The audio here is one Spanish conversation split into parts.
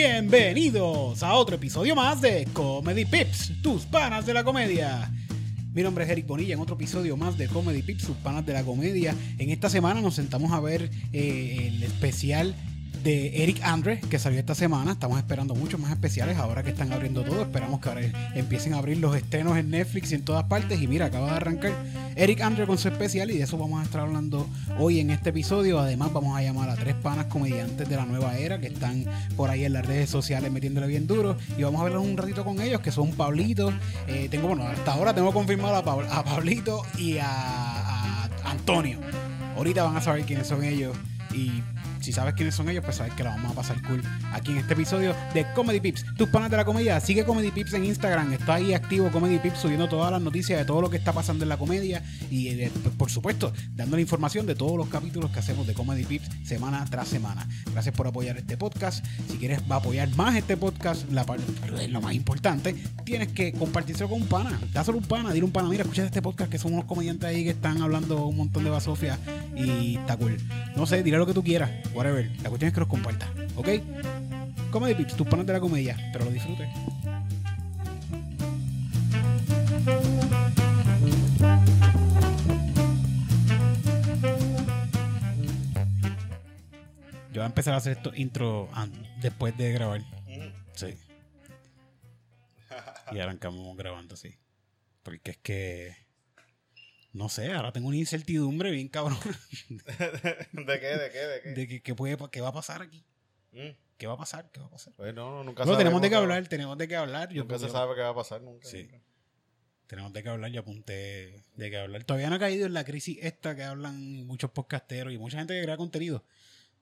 Bienvenidos a otro episodio más de Comedy Pips, tus panas de la comedia. Mi nombre es Eric Bonilla en otro episodio más de Comedy Pips, sus panas de la comedia. En esta semana nos sentamos a ver eh, el especial de Eric Andre que salió esta semana. Estamos esperando muchos más especiales ahora que están abriendo todo. Esperamos que ahora empiecen a abrir los estrenos en Netflix y en todas partes. Y mira, acaba de arrancar Eric Andre con su especial y de eso vamos a estar hablando hoy en este episodio. Además, vamos a llamar a tres panas comediantes de la nueva era que están por ahí en las redes sociales metiéndole bien duro. Y vamos a hablar un ratito con ellos, que son Pablito. Eh, tengo, bueno, hasta ahora tengo confirmado a, a Pablito y a, a Antonio. Ahorita van a saber quiénes son ellos. Y si sabes quiénes son ellos, pues sabes que la vamos a pasar cool aquí en este episodio de Comedy Pips. Tus panas de la comedia, sigue Comedy Pips en Instagram, está ahí activo Comedy Pips subiendo todas las noticias de todo lo que está pasando en la comedia y eh, por supuesto dando la información de todos los capítulos que hacemos de Comedy Pips semana tras semana. Gracias por apoyar este podcast. Si quieres apoyar más este podcast, la, lo más importante, tienes que compartirlo con un pana. Dáselo un pana, dile un pana, mira, escucha este podcast que son unos comediantes ahí que están hablando un montón de basofia y está cool. No sé, dile lo que tú quieras whatever. La cuestión es que los compartas, ¿ok? Comedy Pips, tus panas de la comedia, pero lo disfrutes. Yo voy a empezar a hacer esto intro después de grabar. Sí. Y arrancamos grabando así. Porque es que no sé, ahora tengo una incertidumbre bien cabrón. ¿De qué? ¿De qué? ¿De qué? De que, puede, qué va a pasar aquí. Mm. ¿Qué va a pasar? ¿Qué va a pasar? Pues no, nunca no, tenemos de qué hablar, tenemos de qué hablar. Nunca se sabe qué va a pasar, nunca. Sí. Tenemos de qué hablar, yo apunté de qué hablar. Todavía no ha caído en la crisis esta que hablan muchos podcasteros y mucha gente que crea contenido.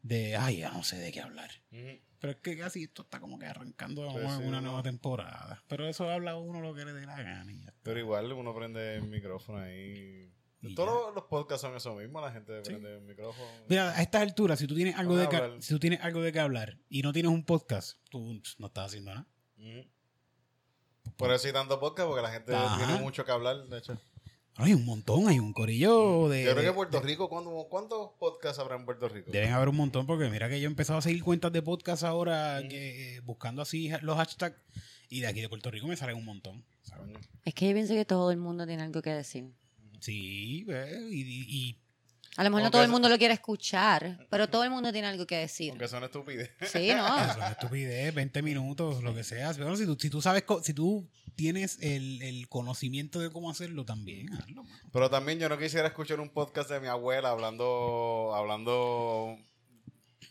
De, ay, ya no sé de qué hablar. Pero es que casi esto está como que arrancando una nueva temporada. Pero eso habla uno lo que le dé la gana. Pero igual uno prende el micrófono ahí. Todos los podcasts son eso mismo, la gente prende el micrófono. Mira, a estas alturas, si tú tienes algo de que, si tú tienes algo de qué hablar y no tienes un podcast, tú no estás haciendo nada. Por eso hay tanto podcast, porque la gente tiene mucho que hablar, de hecho. Hay un montón, hay un corillo de. Yo creo que Puerto Rico, ¿cuántos podcasts habrá en Puerto Rico? Deben haber un montón, porque mira que yo he empezado a seguir cuentas de podcast ahora, que, buscando así los hashtags, y de aquí de Puerto Rico me salen un montón. Es que yo pienso que todo el mundo tiene algo que decir. Sí, y, a lo mejor no todo el mundo lo quiere escuchar, pero todo el mundo tiene algo que decir. Aunque son estupidez. Sí, ¿no? son estupidez, 20 minutos, lo que sea. Pero si tú, si tú sabes, si tú tienes el, el, conocimiento de cómo hacerlo también, hazlo. Pero también yo no quisiera escuchar un podcast de mi abuela hablando, hablando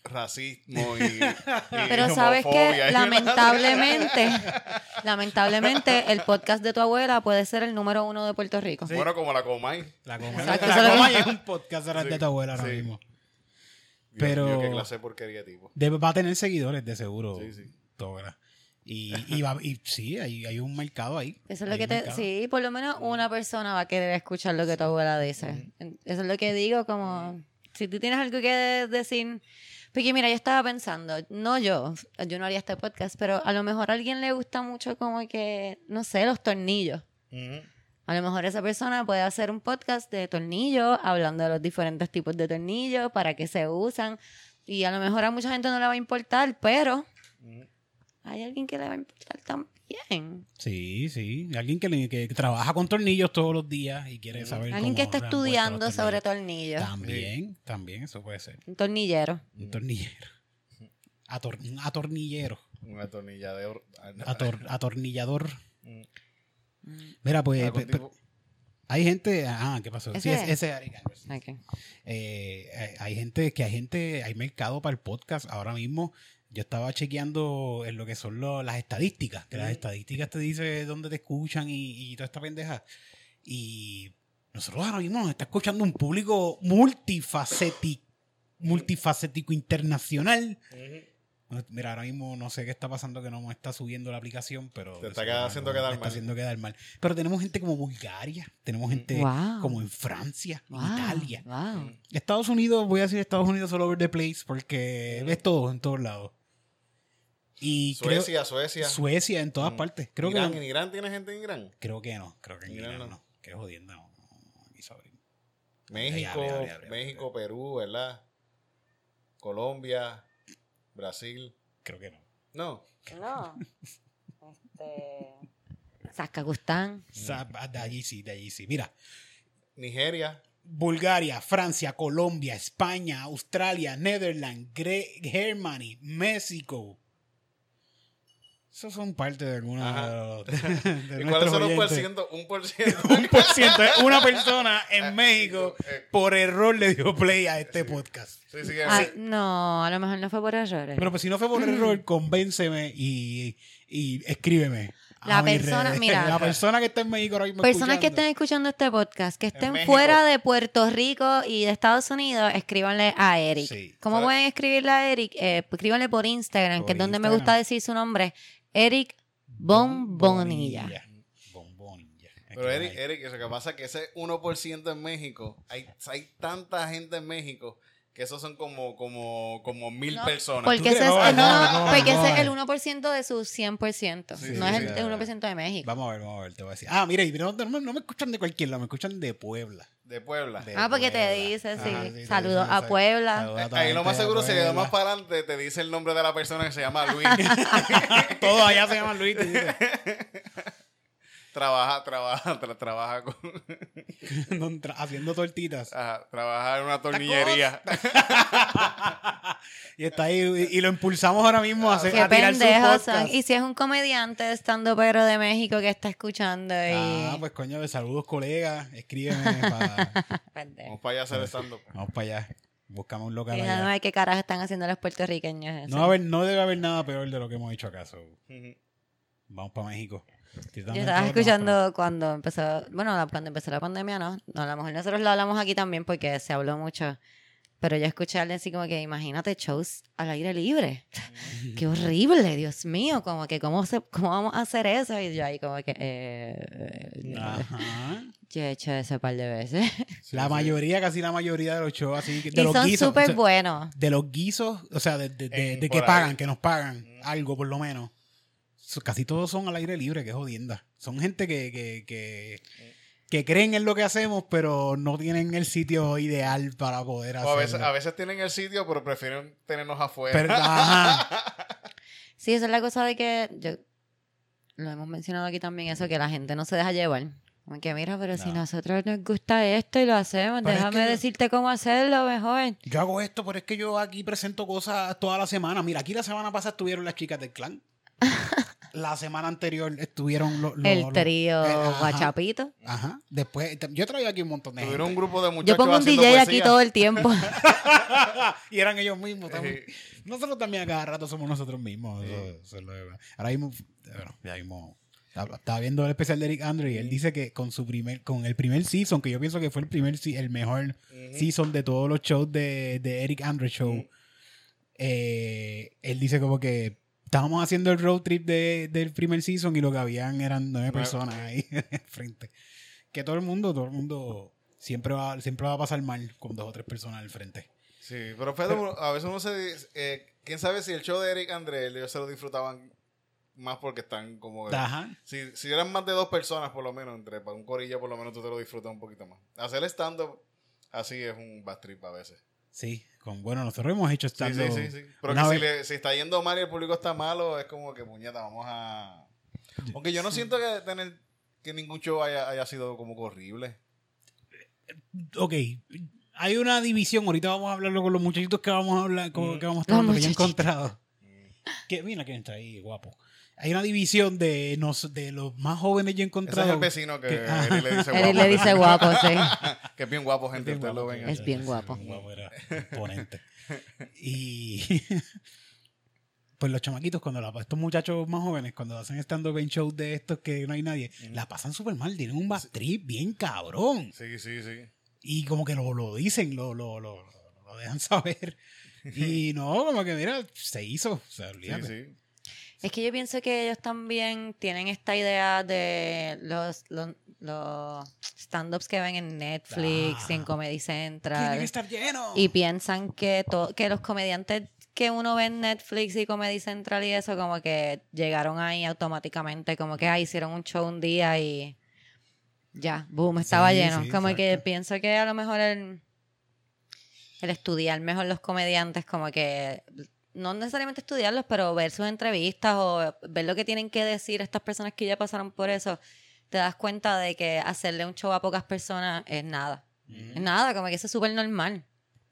racismo y, pero sabes que lamentablemente lamentablemente el podcast de tu abuela puede ser el número uno de Puerto Rico bueno como la Comay la Comay, la Comay es un podcast de tu abuela ahora mismo pero qué clase de porquería tipo va a tener seguidores de seguro sí sí todo ¿verdad? Y, y, va, y sí, hay, hay, un mercado ahí. Eso es lo que te. Sí, por lo menos una persona va a querer escuchar lo que tu abuela dice. Eso es lo que digo, como. Si tú tienes algo que decir. Porque mira, yo estaba pensando, no yo, yo no haría este podcast, pero a lo mejor a alguien le gusta mucho como que, no sé, los tornillos. A lo mejor esa persona puede hacer un podcast de tornillos, hablando de los diferentes tipos de tornillos, para qué se usan. Y a lo mejor a mucha gente no le va a importar, pero hay alguien que le va a importar también. Sí, sí. Alguien que, que trabaja con tornillos todos los días y quiere saber. Alguien que está estudiando sobre tornillos. También, también eso puede ser. Un tornillero. Un tornillero. un atornillero. Un atornillador. atornillador. Mm. Mira, pues. hay gente. Ah, ¿qué pasó? Sí, ese es okay. eh, hay gente que hay gente. Hay mercado para el podcast ahora mismo yo estaba chequeando en lo que son las estadísticas, que las estadísticas te dicen dónde te escuchan y, toda esta pendeja. Y nosotros ahora mismo nos está escuchando un público multifacético, multifacético internacional. Mira, ahora mismo no sé qué está pasando que no me está subiendo la aplicación, pero... Te está haciendo quedar mal. Está haciendo quedar mal. Pero tenemos gente como Bulgaria, tenemos gente como en Francia, Italia. Estados Unidos, voy a decir Estados Unidos all over the place porque ves todo en todos lados. Y Suecia, Suecia. Suecia, en todas mm. partes. Creo Irán, que ¿En Irán tiene gente en Irán? Creo que no. Creo que en Irán, no. Qué jodiendo. No, México, México, Perú, ¿verdad? Colombia, Brasil. Creo que no. No. No. Este. Saskagustán. Sa- De allí sí, de allí sí. Mira, Nigeria. Bulgaria, Francia, Colombia, España, Australia, Netherlands, Gre- Germany, México. Esos son parte de algunos Ajá. de, los- de ¿Y cuáles son los por ciento? Un por ciento. Un por ciento. Una persona en México Eh, por error le dio play a este podcast. Sí, sí, Ah, no, a lo mejor no fue por errores. Pero pues si no fue por error, convénceme y, y escríbeme. La persona- redes. mira. la persona que está en México ahora mismo Personas que estén escuchando este podcast, que estén fuera de Puerto Rico y de Estados Unidos, escríbanle a Eric. Sí. ¿Cómo ¿Sabes? pueden escribirle a Eric? Eh, escríbanle por Instagram, Por que es donde me gusta decir su nombre. Eric Bombonilla. Bombonilla. Pero Eric, Eric, lo que pasa es que ese 1% en México, hay, hay tanta gente en México que esos son como, como, como mil No, personas. Porque ¿Tú ese es, No, el, no, porque ese es el 1% de su 100%. Sí, no sí, es sí, el, sí. el 1% de México. Vamos a ver, vamos a ver, te voy a decir. Ah, mira, y no, no, no me escuchan de cualquier lado, me escuchan de Puebla. de Puebla. De ah, porque te dice, sí. Ajá, sí, sí, Saludos sí, a sí. Puebla. Saludos a toda Ahí lo más seguro, si le más para adelante, te dice el nombre de la persona que se llama Luis. Todos allá se llaman Luis. trabaja, trabaja, tra- trabaja con, Haciendo tortitas. ajá, trabaja en una tornillería. y está ahí, y, y lo impulsamos ahora mismo a, hacer, Qué a tirar su son. podcast. Y si es un comediante estando pero de México que está escuchando y... Ah, pues coño, de saludos colegas, escríbeme para... Pendejo. Vamos para allá a hacer stand-up. Vamos para allá. Buscamos un local allá. no sé qué carajo están haciendo los puertorriqueños. eso. No, a haber- no debe haber nada peor de lo que hemos hecho acaso. Ujú. Vamos para México. Yo estaba escuchando cuando empezó, bueno, la- cuando empezó la pandemia, no, no, a lo mejor nosotros lo hablamos aquí también porque se habló mucho, pero yo escuché a alguien así como que, imagínate shows al aire libre, qué horrible, Dios mío, como que, ¿cómo, se, cómo vamos a hacer eso? Y yo ahí como que, eh, eh, Ajá. yo he hecho eso un par de veces. La mayoría, casi la mayoría de los shows así, de y los son guisos. o súper sea, buenos. de los guisos, o sea, de, de- de- En- de por que ahí. pagan, que nos pagan algo por lo menos. Casi todos son al aire libre, que jodienda. Son gente que, que, que, que creen en lo que hacemos, pero no tienen el sitio ideal para poder O hacerlo. a veces, a veces tienen el sitio, pero prefieren tenernos afuera. Pero- ajá. Sí, esa es la cosa de que, yo, lo hemos mencionado aquí también, eso, que la gente no se deja llevar. Como que mira, pero si No. nosotros nos gusta esto y lo hacemos, Pero es déjame que- decirte cómo hacerlo mejor. Yo hago esto, pero es que yo aquí presento cosas toda la semana. Mira, aquí la semana pasada estuvieron las chicas del clan. La semana anterior estuvieron los... los- el trío eh, ajá. Guachapito. Ajá. Después, yo he traído aquí un montón de gente. Tuvieron un grupo de muchachos Yo pongo un DJ aquí todo el tiempo. y eran ellos mismos. también. Nosotros también a cada rato somos nosotros mismos. Eso- eso es lo de- Ahora mismo, bueno, ya mismo. Estaba viendo el especial de Eric Andre y él dice que con su primer, con el primer season, que yo pienso que fue el primer el mejor season de todos los shows de, de Eric Andre Show. Eh, él dice como que estábamos haciendo el road trip de- del primer season y lo que habían eran nueve personas ahí frente. Que todo el mundo, todo el mundo siempre va, siempre va a pasar mal con dos o tres personas al frente. Sí, pero uno- a veces uno se dice, eh, quién sabe si el show de Eric André ellos se lo disfrutaban más porque están como... Ajá. Si, si eran más de dos personas, por lo menos, entre para un corillo, por lo menos tú te lo disfrutas un poquito más. Hacer stand-up así es un bad trip a veces. Sí, con, bueno, nosotros hemos hecho Sí, stand sí, sí, sí. Pero que si, le- si está yendo mal y el público está malo, es como que, puñeta, vamos a... Aunque yo no siento que tener que ningún show haya, haya sido como que horrible. Ok, hay una división, ahorita vamos a hablarlo con los muchachitos que vamos a hablar, con, Mm. que vamos a estar que yo he encontrado. Que, mira quién está ahí, guapo. Hay una división de, nos, de los más jóvenes yo he Ese es encontrado. el vecino que que- Eric le dice guapo. Eric le dice guapo, sí. que es bien guapo, gente. Bien Ustedes lo guapo, ven. Es bien guapo. bien guapo, era imponente. Y pues los chamaquitos, cuando la, estos muchachos más jóvenes, cuando hacen stand-up en shows de estos que no hay nadie, la pasan súper mal, tienen un bad trip bien cabrón. Sí, sí, sí. Y como que lo, lo dicen, lo, lo, lo, lo dejan saber. Y no, como que mira, se hizo. O sea, Sí, sí. Es que yo pienso que ellos también tienen esta idea de los, los, los stand-ups que ven en Netflix y en. Comedy Central. que estar lleno. Y piensan que, to- que los comediantes que uno ve en Netflix y Comedy Central y eso, como que llegaron ahí automáticamente, como que ah, hicieron un show un día y ya, boom, estaba Sí, lleno. sí, como que pienso que a lo mejor el, el estudiar mejor los comediantes, como que no necesariamente estudiarlos, pero ver sus entrevistas o ver lo que tienen que decir estas personas que ya pasaron por eso, te das cuenta de que hacerle un show a pocas personas es nada. Es nada, como que eso es súper normal.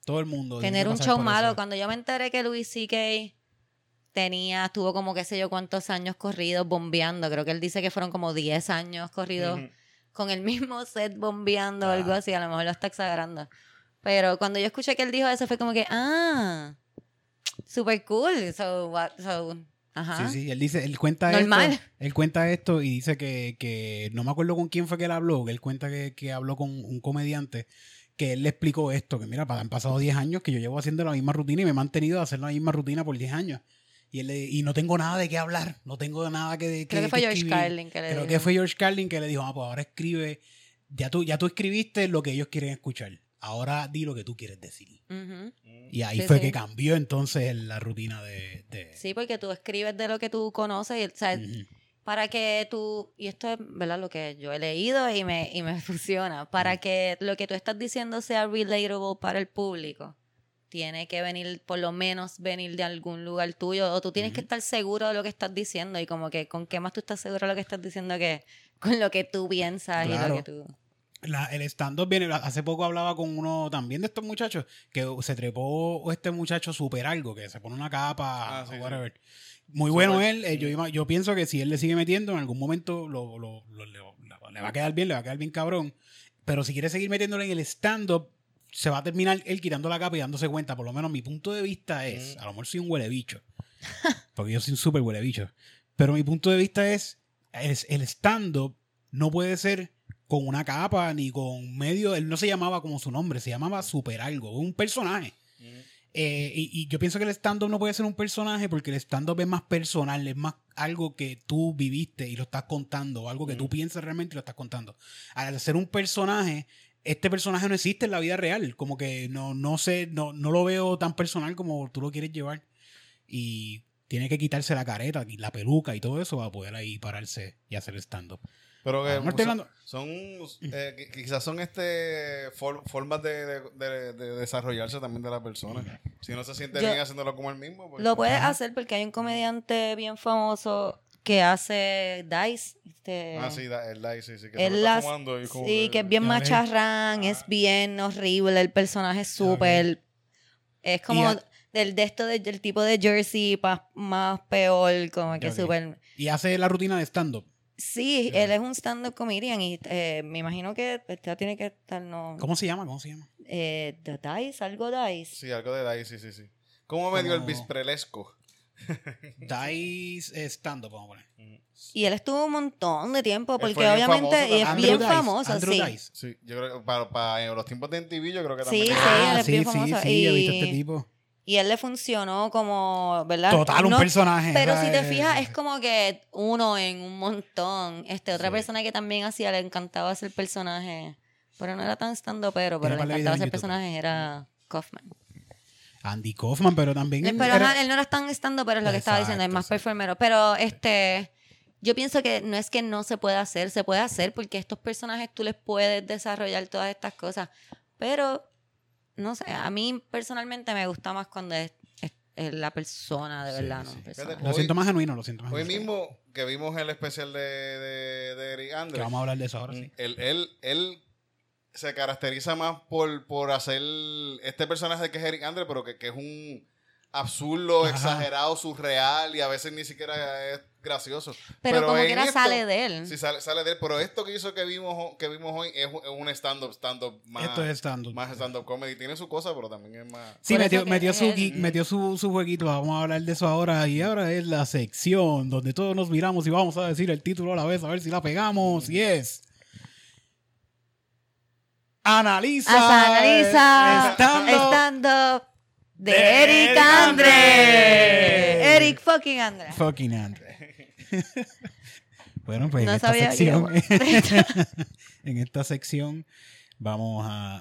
Todo el mundo. Tener un show malo. eso. Cuando yo me enteré que Louis C.K. tenía, tuvo como qué sé yo cuántos años corridos bombeando, creo que él dice que fueron como 10 años corridos con el mismo set bombeando o Ah. algo así, a lo mejor lo está exagerando. Pero cuando yo escuché que él dijo eso fue como que, ah, super cool. So, what, so, ajá. Sí, sí, él dice, él cuenta Normal. esto. Él cuenta esto y dice que, que no me acuerdo con quién fue que él habló, que él cuenta que, que habló con un comediante que él le explicó esto, que mira, han pasado 10 años que yo llevo haciendo la misma rutina y me he mantenido a hacer la misma rutina por 10 años. Y, él le- y no tengo nada de qué hablar, no tengo nada que, Creo que fue George escribir. Carlin que le Creo dijo. que fue George Carlin que le dijo, ah, pues ahora escribe, ya tú, ya tú escribiste lo que ellos quieren escuchar. Ahora di lo que tú quieres decir. Y ahí Sí, fue sí. que cambió entonces la rutina de... de- Sí, porque tú escribes de lo que tú conoces y, o sea, Ujú. para que tú, y esto es verdad lo que yo he leído y me, y me funciona, para que lo que tú estás diciendo sea relatable para el público, tiene que venir, por lo menos venir de algún lugar tuyo, o tú tienes que estar seguro de lo que estás diciendo, y como que con qué más tú estás seguro de lo que estás diciendo que con lo que tú piensas y lo que tú... La- el stand-up viene. Hace poco hablaba con uno también de estos muchachos que se trepó este muchacho super algo, que se pone una capa Ah, sí, o sí. whatever. Muy bueno él. eh, yo, yo pienso que si él le sigue metiendo, en algún momento lo, lo- lo- le, va a quedar bien, le va a quedar bien cabrón. Pero si quiere seguir metiéndole en el stand-up, se va a terminar él quitando la capa y dándose cuenta. Por lo menos mi punto de vista es, a lo mejor soy un huele bicho, porque yo soy un súper huele bicho. Pero mi punto de vista es, el, el stand-up no puede ser con una capa ni con medio. Él no se llamaba como su nombre, se llamaba super algo, un personaje. Eh, y, y yo pienso que el stand-up no puede ser un personaje porque el stand-up es más personal, es más algo que tú viviste y lo estás contando, o algo que tú piensas realmente y lo estás contando. Al ser un personaje, este personaje no existe en la vida real, como que no, no sé, no, no lo veo tan personal como tú lo quieres llevar. Y tiene que quitarse la careta, y la peluca y todo eso para poder ahí pararse y hacer stand-up. Pero que Ah, no estoy son, hablando- son, eh, qui- quizás son este for- formas de, de- de- de desarrollarse también de la persona. Si no se siente Yo- bien haciéndolo como él mismo, pues, Lo puedes hacer porque hay un comediante bien famoso que hace Dice. Este, Ah, sí, da- el like, sí, sí, que Él las- y como sí, que es bien Ya ves. macharrán, es bien horrible, el personaje es súper... Es como del de esto de- del tipo de jersey pa- más peor, como que súper... Y hace la rutina de stand-up. Sí, él es un stand-up comedian y eh, me imagino que ya tiene que estar, no... ¿Cómo se llama? ¿Cómo se llama? Eh, The Dice, algo Dice. Sí, algo de ahí, sí, sí, sí. ¿Cómo me dio el bisprelesco? Dice eh, stand-up, vamos a poner. Y él estuvo un montón de tiempo porque bien obviamente famoso y es bien Dice, famoso, Andrew sí. Dice. Sí, yo creo que para, los tiempos de MTV yo creo que Sí, también. sí, él Ah, es sí, bien sí, famoso. sí, he visto Y- este tipo. Y él le funcionó como, ¿verdad? Total, un No- personaje. Pero si te ¿sabes? fijas, es como que uno en un montón. Este, otra Sí. persona que también hacía, le encantaba hacer personaje. Pero no era tan estando pero, pero le encantaba hacer YouTube. personajes, era Kaufman. Andy Kaufman, pero también. Pero era- él no era tan estando, pero es lo que estaba diciendo, es más exacto. performero. Pero este, yo pienso que no es que no se pueda hacer, se puede hacer porque estos personajes tú les puedes desarrollar todas estas cosas. Pero, no sé, a mí personalmente me gusta más cuando es, es- es la persona, de Sí, verdad, sí. ¿no? Lo siento más genuino, lo siento más Hoy genuino. mismo que vimos el especial de, de, de Eric Que Andre, vamos a hablar de eso ahora, sí. él, él, él se caracteriza más por, por hacer este personaje que es Eric Andre, pero que, que es un absurdo, Ajá. exagerado, surreal y a veces ni siquiera es gracioso. Pero, como quiera esto- sale de él. Sí, sale, sale de él, pero esto que hizo que vimos, que vimos hoy es un- stand-up, stand-up más, Esto es stand-up. más stand-up comedy. Tiene su cosa, pero también es más... Sí, metió, metió, su, metió su, su jueguito. Vamos a hablar de eso ahora. Y ahora es la sección donde todos nos miramos y vamos a decir el título a la vez, a ver si la pegamos. Y es. Analiza. Analiza Stand-up stand-up de, de Eric Eric Andre. Andre. Eric fucking Andre. Fucking Andre. bueno, pues No en esta sección. en esta sección vamos a,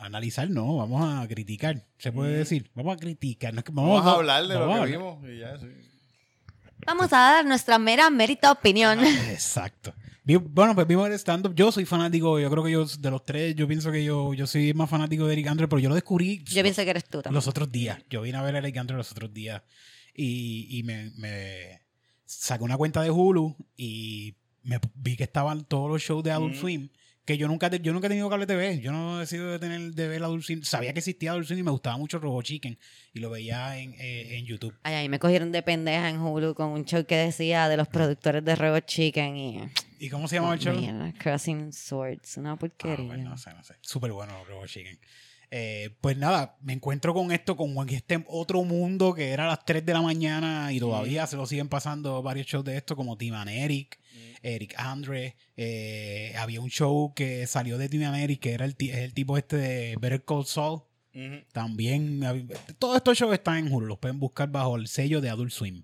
a analizar, no, vamos a criticar. Se puede Mm. decir. Vamos a criticar. no es que Vamos, a hablar de lo vamos que vimos y ya, sí. Vamos a dar nuestra mera mérita opinión. Exacto. Bueno, pues vimos el stand-up. Yo soy fanático, yo creo que yo, de los tres, yo pienso que yo, yo soy más fanático de Eric Andre, pero yo lo descubrí Yo pienso que eres tú también. los otros días. Yo vine a ver a Eric Andre los otros días y, y me, me saqué una cuenta de Hulu y me vi que estaban todos los shows de Adult Mm. Swim. Que yo nunca, yo nunca he tenido cable TV. Yo no he decidido de tener de ver Adult Swim. Sabía que existía Adult Swim y me gustaba mucho Robo Chicken. Y lo veía en, eh, en YouTube. Ay, ahí me cogieron de pendeja en Hulu con un show que decía de los productores de Robot Chicken y... ¿Y cómo se llamaba el show? Crossing Swords, una Ah, porquería. pues no sé, no sé. Súper bueno Robo Chicken. Eh, pues nada, me encuentro con esto, con este otro mundo que era a las 3 de la mañana y todavía se lo siguen pasando varios shows de esto, como Tim and Eric, Eric Andre. eh, había un show que salió de Tim and Eric, que era el, el tipo este de Better Call Saul. Ujú. También, todos estos shows están en Hulu, los pueden buscar bajo el sello de Adult Swim.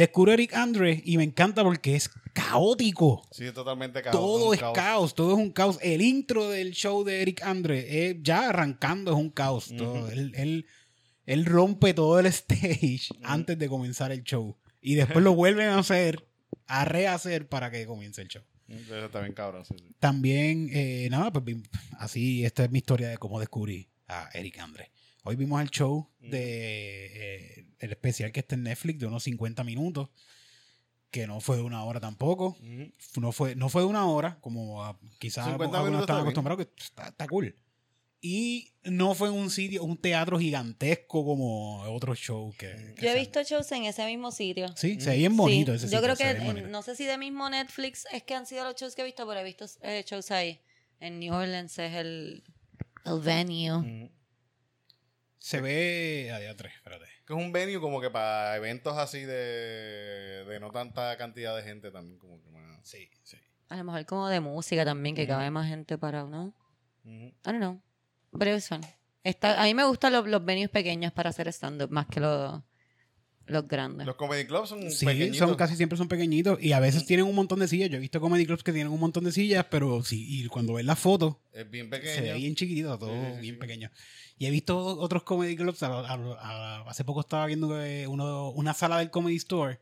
Descubro a Eric Andre y me encanta porque es caótico. Sí, es totalmente caos. Todo es caos. todo es un caos. El intro del show de Eric Andre, eh, ya arrancando, es un caos. todo. Él, él- él rompe todo el stage antes de comenzar el show. Y después lo vuelven a hacer, a rehacer para que comience el show. Eso está bien cabrón, sí, sí. También, eh, nada, pues así, esta es mi historia de cómo descubrí a Eric Andre. Hoy vimos el show de eh, el especial que está en Netflix de unos 50 minutos, que no fue de una hora tampoco Ujú. no fue, no fue de una hora, como quizás 50 algunos están acostumbrados, que está, está cool. Y no fue en un sitio, un teatro gigantesco como otros shows que, que Yo he visto shows en ese mismo sitio. Sí, se ve bien bonito Sí, ese Yo sitio, creo se que, no sé si de mismo Netflix es que han sido los shows que he visto, pero he visto eh, shows ahí. En New Orleans es el, el venue. Ujú. Se ve... Ay, atrás, espérate. Que es un venue como que para eventos así de, de no tanta cantidad de gente también. Como que más. Sí, sí. A lo mejor como de música también, que cabe más gente para, ¿no? I don't know. Pero es fun. Está, a mí me gustan los, los venues pequeños para hacer stand-up, más que los, los grandes. Los comedy clubs son Sí, pequeñitos. son casi siempre son pequeñitos y a veces tienen un montón de sillas. Yo he visto comedy clubs que tienen un montón de sillas, pero sí, y cuando ves las fotos, Es bien se ve pequeño. bien chiquitito, todo Sí, sí, bien sí. pequeño. Y he visto otros comedy clubs. a- a- a- hace poco estaba viendo uno, una sala del comedy store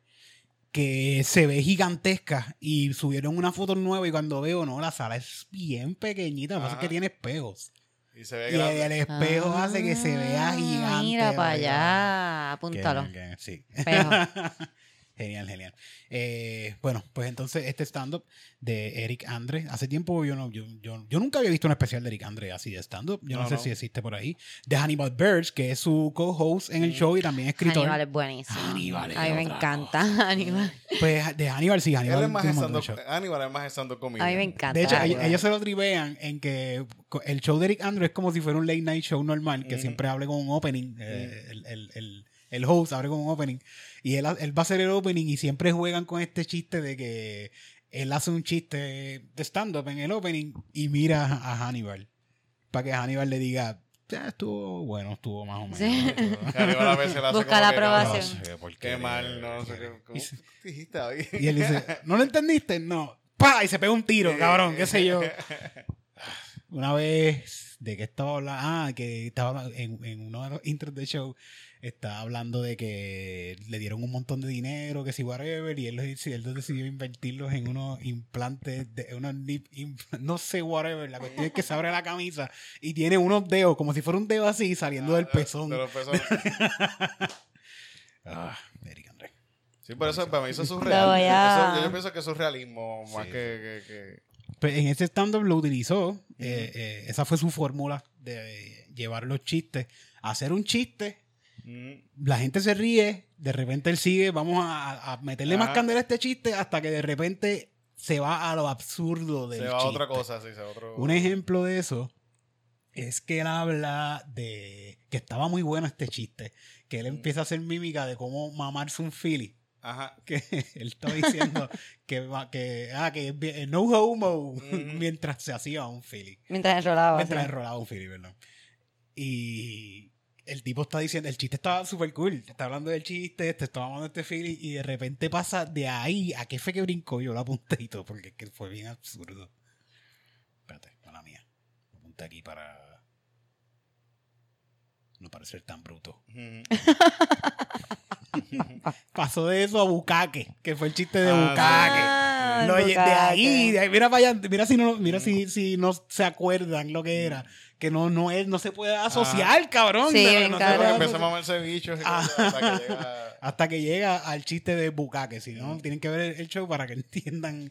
que se ve gigantesca y subieron una foto nueva y cuando veo, no, la sala es bien pequeñita, lo que pasa es que tiene espejos. Y se ve Y grande. el espejo hace que se vea Ah, gigante. Mira para allá, apúntalo. Que- que- sí. Espejo. genial, genial. Eh, bueno, pues entonces este stand-up de Eric Andre, hace tiempo yo no, yo, yo, yo nunca había visto un especial de Eric Andre así de stand-up. Yo no, No, sé no. si existe por ahí. De Hannibal Birds, que es su co-host en el show y también escritor. Hannibal es buenísimo. Hannibal es A mí me encanta Hannibal. Pues de Hannibal sí, Él Hannibal es más estando, show. Aníbal es más estando. A mí me encanta. De hecho, Hannibal. ellos, se lo tribean en que el show de Eric Andre es como si fuera un late night show normal, que Ujú. siempre hable con un opening. eh, el, el, el, el host abre con un opening. Y él, él va a hacer el opening y siempre juegan con este chiste de que él hace un chiste de stand-up en el opening y mira a Hannibal. Para que Hannibal le diga, "Ya, estuvo bueno, estuvo más o menos. Sí. a veces hace Busca la que, aprobación. No sé por Qué mal, no, no sé qué. ¿Cómo Y- dijiste ahí? Y él dice, ¿no lo entendiste? No. ¡Pah! Y se pega un tiro, cabrón, qué sé yo. Una vez, ¿de qué estaba hablando? Ah, que estaba en, en uno de los intros del show, estaba hablando de que le dieron un montón de dinero, que si whatever, y él, decidió- él decidió invertirlos en unos implantes, de, unos nip impl- no sé, whatever. La cuestión es que se abre la camisa y tiene unos dedos, como si fuera un dedo así, saliendo del pezón. De los pezones. Ah, Eric André. Sí, por eso para mí eso es surreal. voy a- Eso- yo, yo pienso que es realismo más Sí, que, que, que- Pues en ese stand-up lo utilizó. eh, eh, esa fue su fórmula de llevar los chistes. Hacer un chiste, la gente se ríe, de repente él sigue, vamos a, a meterle más Ajá. candela a este chiste hasta que de repente se va a lo absurdo del se va a otra cosa, sí, se va a otro. Un ejemplo de eso es que él habla de que estaba muy bueno este chiste, que él empieza a hacer mímica de cómo mamarse un Philly. Ajá. que él estaba diciendo que, va- que, ah, que no homo Ujú. mientras se hacía un Philly. Mientras enrolaba. Mientras sí. enrolaba un Philly, perdón. Y el tipo está diciendo, el chiste estaba súper cool. Está hablando del chiste, te estaba hablando de este Philly y de repente pasa de ahí a qué fue que brincó. Yo lo apunté y todo porque es que fue bien absurdo. Espérate, mala mía. Lo apunté aquí para no parecer tan bruto. Pasó de eso a Bucaque, que fue el chiste de Ah, Bucaque. Ah, Lo- de ahí, de ahí, mira para allá, mira si no, mira si, si no se acuerdan lo que era. Que no, no es, no se puede asociar, cabrón. Sí, no cabrón. Empieza a mamarse bichos Ah. hasta que llega... Hasta que llega al chiste de bucaque, si no, tienen que ver el, el show para que entiendan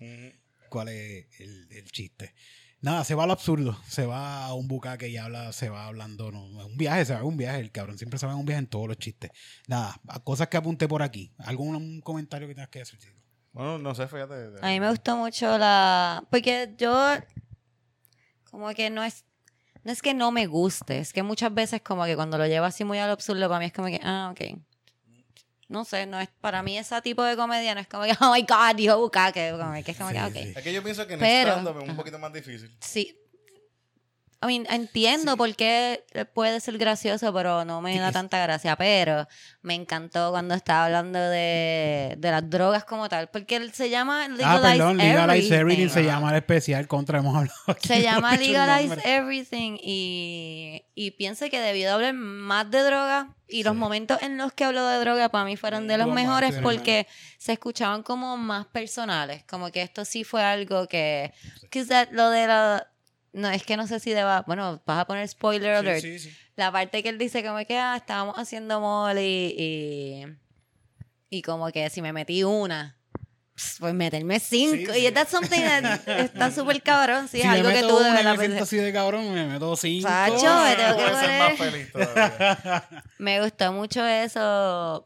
cuál es el, el chiste. Nada, se va a lo absurdo. Se va a un bucaque y habla, se va hablando. No, un viaje, se va a un viaje. El cabrón siempre se va en un viaje en todos los chistes. Nada, a cosas que apunté por aquí. ¿Algún un comentario que tengas que decir? Chico? Bueno, no sé, fíjate. A mí me gustó mucho la... Porque yo... Como que no es... No es que no me guste, es que muchas veces como que cuando lo llevo así muy al absurdo, para mí es como que, ah, ok. No sé, no es... Para mí ese tipo de comedia no es como que, oh my God, dijo bucaque. Que es como que, ok. sí. Es que yo pienso que en Pero- stand-up es un poquito más difícil. Sí. I mean, entiendo por qué puede ser gracioso, pero no me Sí, da es- tanta gracia. Pero me encantó cuando estaba hablando de, de las drogas como tal, porque él se llama Ah, Legalize perdón, Legalize Everything Everything. se llama el especial contra, hemos hablado aquí. Se llama Legalize. Everything y, y pienso que debió de hablar más de droga y los Sí. momentos en los que habló de droga para mí fueron de los Lo mejores porque se escuchaban como más personales, como que esto sí fue algo que, que that- lo de la... No, es que no sé si deba... Bueno, vas a poner spoiler alert. Sí, sí, sí. La parte que él dice como que ah, estábamos haciendo molly y, y como que si me metí una, pues meterme cinco. Y that's something that está súper cabrón. Sí, si es algo que tú una me siento pensé- así de cabrón, me meto cinco. Sacho, me tengo que más feliz. Me gustó mucho eso.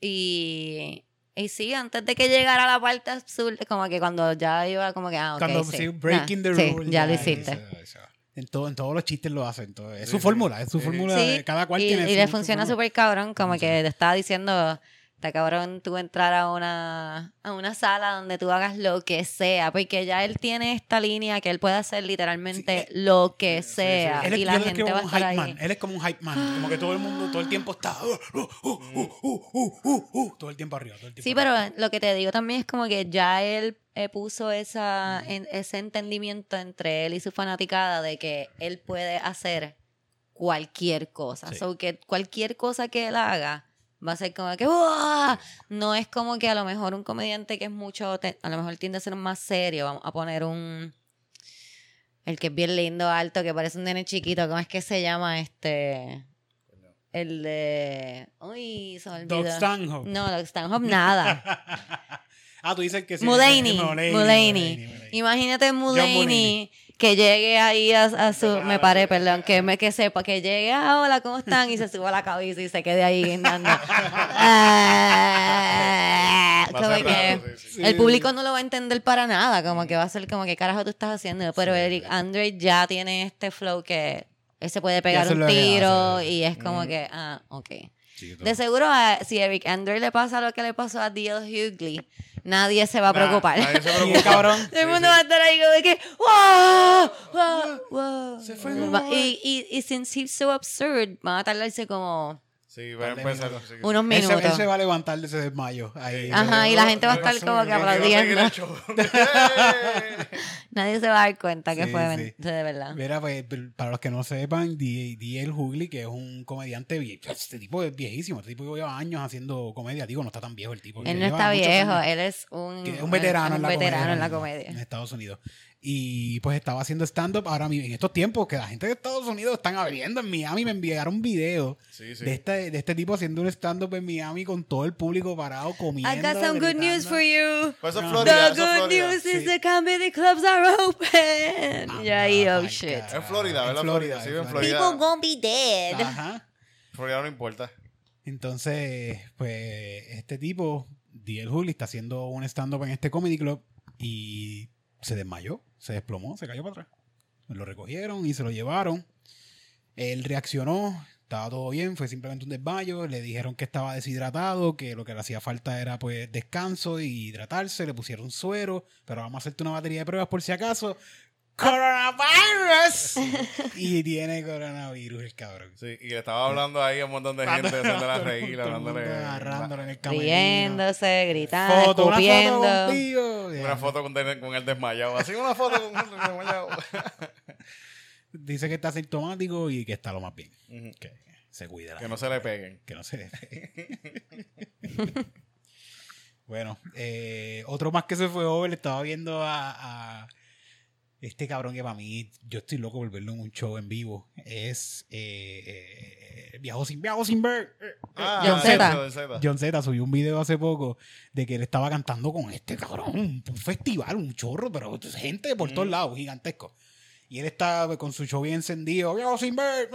Y, y sí, antes de que llegara la parte absurda, como que cuando ya iba como que, ah, ok, Cuando sí. sí, breaking Ah, the sí, rule. ya lo hiciste. eso- eso. En, todo, en todos los chistes lo hacen. todo. Es su sí. fórmula, es su Sí. fórmula. Sí, de- Cada cual y, tiene y su- le funciona súper cabrón, como que te estaba diciendo, está cabrón tú entrar a una, a una sala donde tú hagas lo que sea, porque ya él tiene esta línea que él puede hacer literalmente lo que sí, sí. sea Él es, y la gente va a estar ahí. man. Él es como un hype man. Como que todo el mundo, todo el tiempo está. uh, uh, uh, todo el tiempo arriba. Todo el tiempo Sí, arriba. pero lo que te digo también es como que ya él eh, puso esa, en- ese entendimiento entre él y su fanaticada de que él puede hacer cualquier cosa. Sí. So que cualquier cosa que él haga va a ser como que ¡Uah! no es como que a lo mejor un comediante que es mucho, a lo mejor tiende a ser más serio, vamos a poner un el que es bien lindo, alto, que parece un nene chiquito, ¿cómo es que se llama este? El de. Uy, se me olvidó. Doug Stanhope. No, Doug Stanhope, nada. Ah, tú dices que sí. Mulaney. Mulaney. Imagínate Mulaney. Que llegue ahí a, a su, me paré, perdón, que me que sepa que llegue, ah, hola, ¿cómo están? Y se suba a la cabeza y se quede ahí guindando. Ah, Va a como ser que raro, sí, sí. el público no lo va a entender para nada, como que va a ser como que carajo tú estás haciendo, pero Sí, Eric. Andre ya tiene este flow que él se puede pegar un tiro y es como Mm. que, ah, ok. Sí. De seguro, a- si Eric Andre le pasa lo que le pasó a D.L. Hughley, nadie se va a Nah, preocupar. nadie se preocupa. cabrón. Todo el mundo sí. va a estar ahí como de que ¡Wow! ¡Wow! ¡Wow! Se fue y, y, y since he's so absurd, van a tardarse como Sí, va a empezar. minutos. sí, sí. unos Él se, minutos. él se va a levantar de ese desmayo. Ahí, Ajá, y la gente va a estar como que aplaudiendo. Nadie se va a dar cuenta que Sí, fue sí. de verdad. Mira, pues, para los que no sepan, D.L. Hughley, que es un comediante viejo. Este tipo es viejísimo. Este tipo lleva años haciendo comedia. Digo, no está tan viejo el tipo. Él no está viejo, años. él es un, un veterano, un en, la veterano comedia, en la comedia. En Estados Unidos. Y pues estaba haciendo stand-up ahora mismo, en estos tiempos que la gente de Estados Unidos están abriendo en Miami. Me enviaron un video Sí, sí. de, este, de este tipo haciendo un stand-up en Miami con todo el público parado comiendo. I got some good news for you. Pues eso No. Florida. The eso good Florida. news is Sí. the comedy clubs are open. y ahí, oh shit. God. En Florida, En ¿verdad? Florida, Sí, en en Florida. Florida. People gonna be dead. Ajá. Florida no importa. Entonces, pues, este tipo, D.L. Hughley, está haciendo un stand-up en este comedy club y se desmayó, se desplomó, se cayó para atrás. Lo recogieron y se lo llevaron. Él reaccionó, estaba todo bien, fue simplemente un desmayo. Le dijeron que estaba deshidratado, que lo que le hacía falta era pues descanso y hidratarse. Le pusieron suero, pero vamos a hacerte una batería de pruebas por si acaso. ¡Coronavirus! y tiene coronavirus el cabrón. Sí, y le estaba hablando ahí a un montón de gente, reír, Todo el mundo hablándole. agarrándolo en el camerino. Riéndose, gritando, Foto, una foto escupiendo. contigo. Una foto con, con el desmayado. Así una foto con el desmayado. Dice que está asintomático y que está lo más bien. Que se cuida. la que no se le peguen. Que no se le pegue. Bueno, eh, otro más que se fue over, estaba viendo a, a este cabrón que para mí, yo estoy loco por verlo en un show en vivo. Es eh, eh, Viajo sin Viajo sin ver. Ah, John Zeta. John Zeta. John Z subió un video hace poco de que él estaba cantando con este cabrón, un, un festival, un chorro, pero gente por todos lados, gigantesco. Y él está con su show bien encendido, viajo sin ver,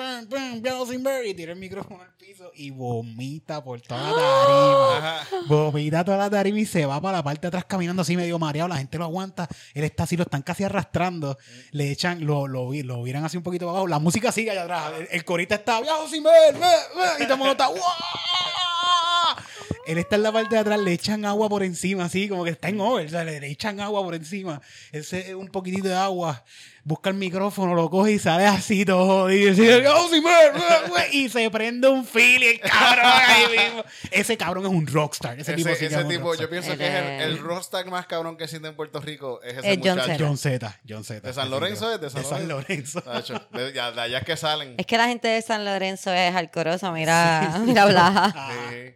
viajo sin ver, y tira el micrófono al piso y vomita por toda la tarima. Ajá. Vomita toda la tarima y se va para la parte de atrás caminando así medio mareado, la gente lo aguanta, él está así, lo están casi arrastrando, le echan, lo, lo, lo viran así un poquito para abajo, la música sigue allá atrás, el, el corista está, viajo sin ver, ve, ve", y todo el mundo está, "Guau". Él está en la parte de atrás, le echan agua por encima, así como que está en over, o sea, le, le echan agua por encima. Él se un poquitito de agua, busca el micrófono, lo coge y sale así todo jodido. Y, dice, "Oh, sí, man, man, man", y se prende un feeling, cabrón, ahí mismo. Ese cabrón es un rockstar. Ese, Ese, tipo, sí ese tipo, yo pienso que es el, el rockstar más cabrón que existe en Puerto Rico. Es ese muchacho. Zeta. John Z. John Z. ¿De San Lorenzo es? ¿De San Lorenzo. De, ya, de allá es que salen. Es que la gente de San Lorenzo es alcorosa, mira, mira Blaja. Sí.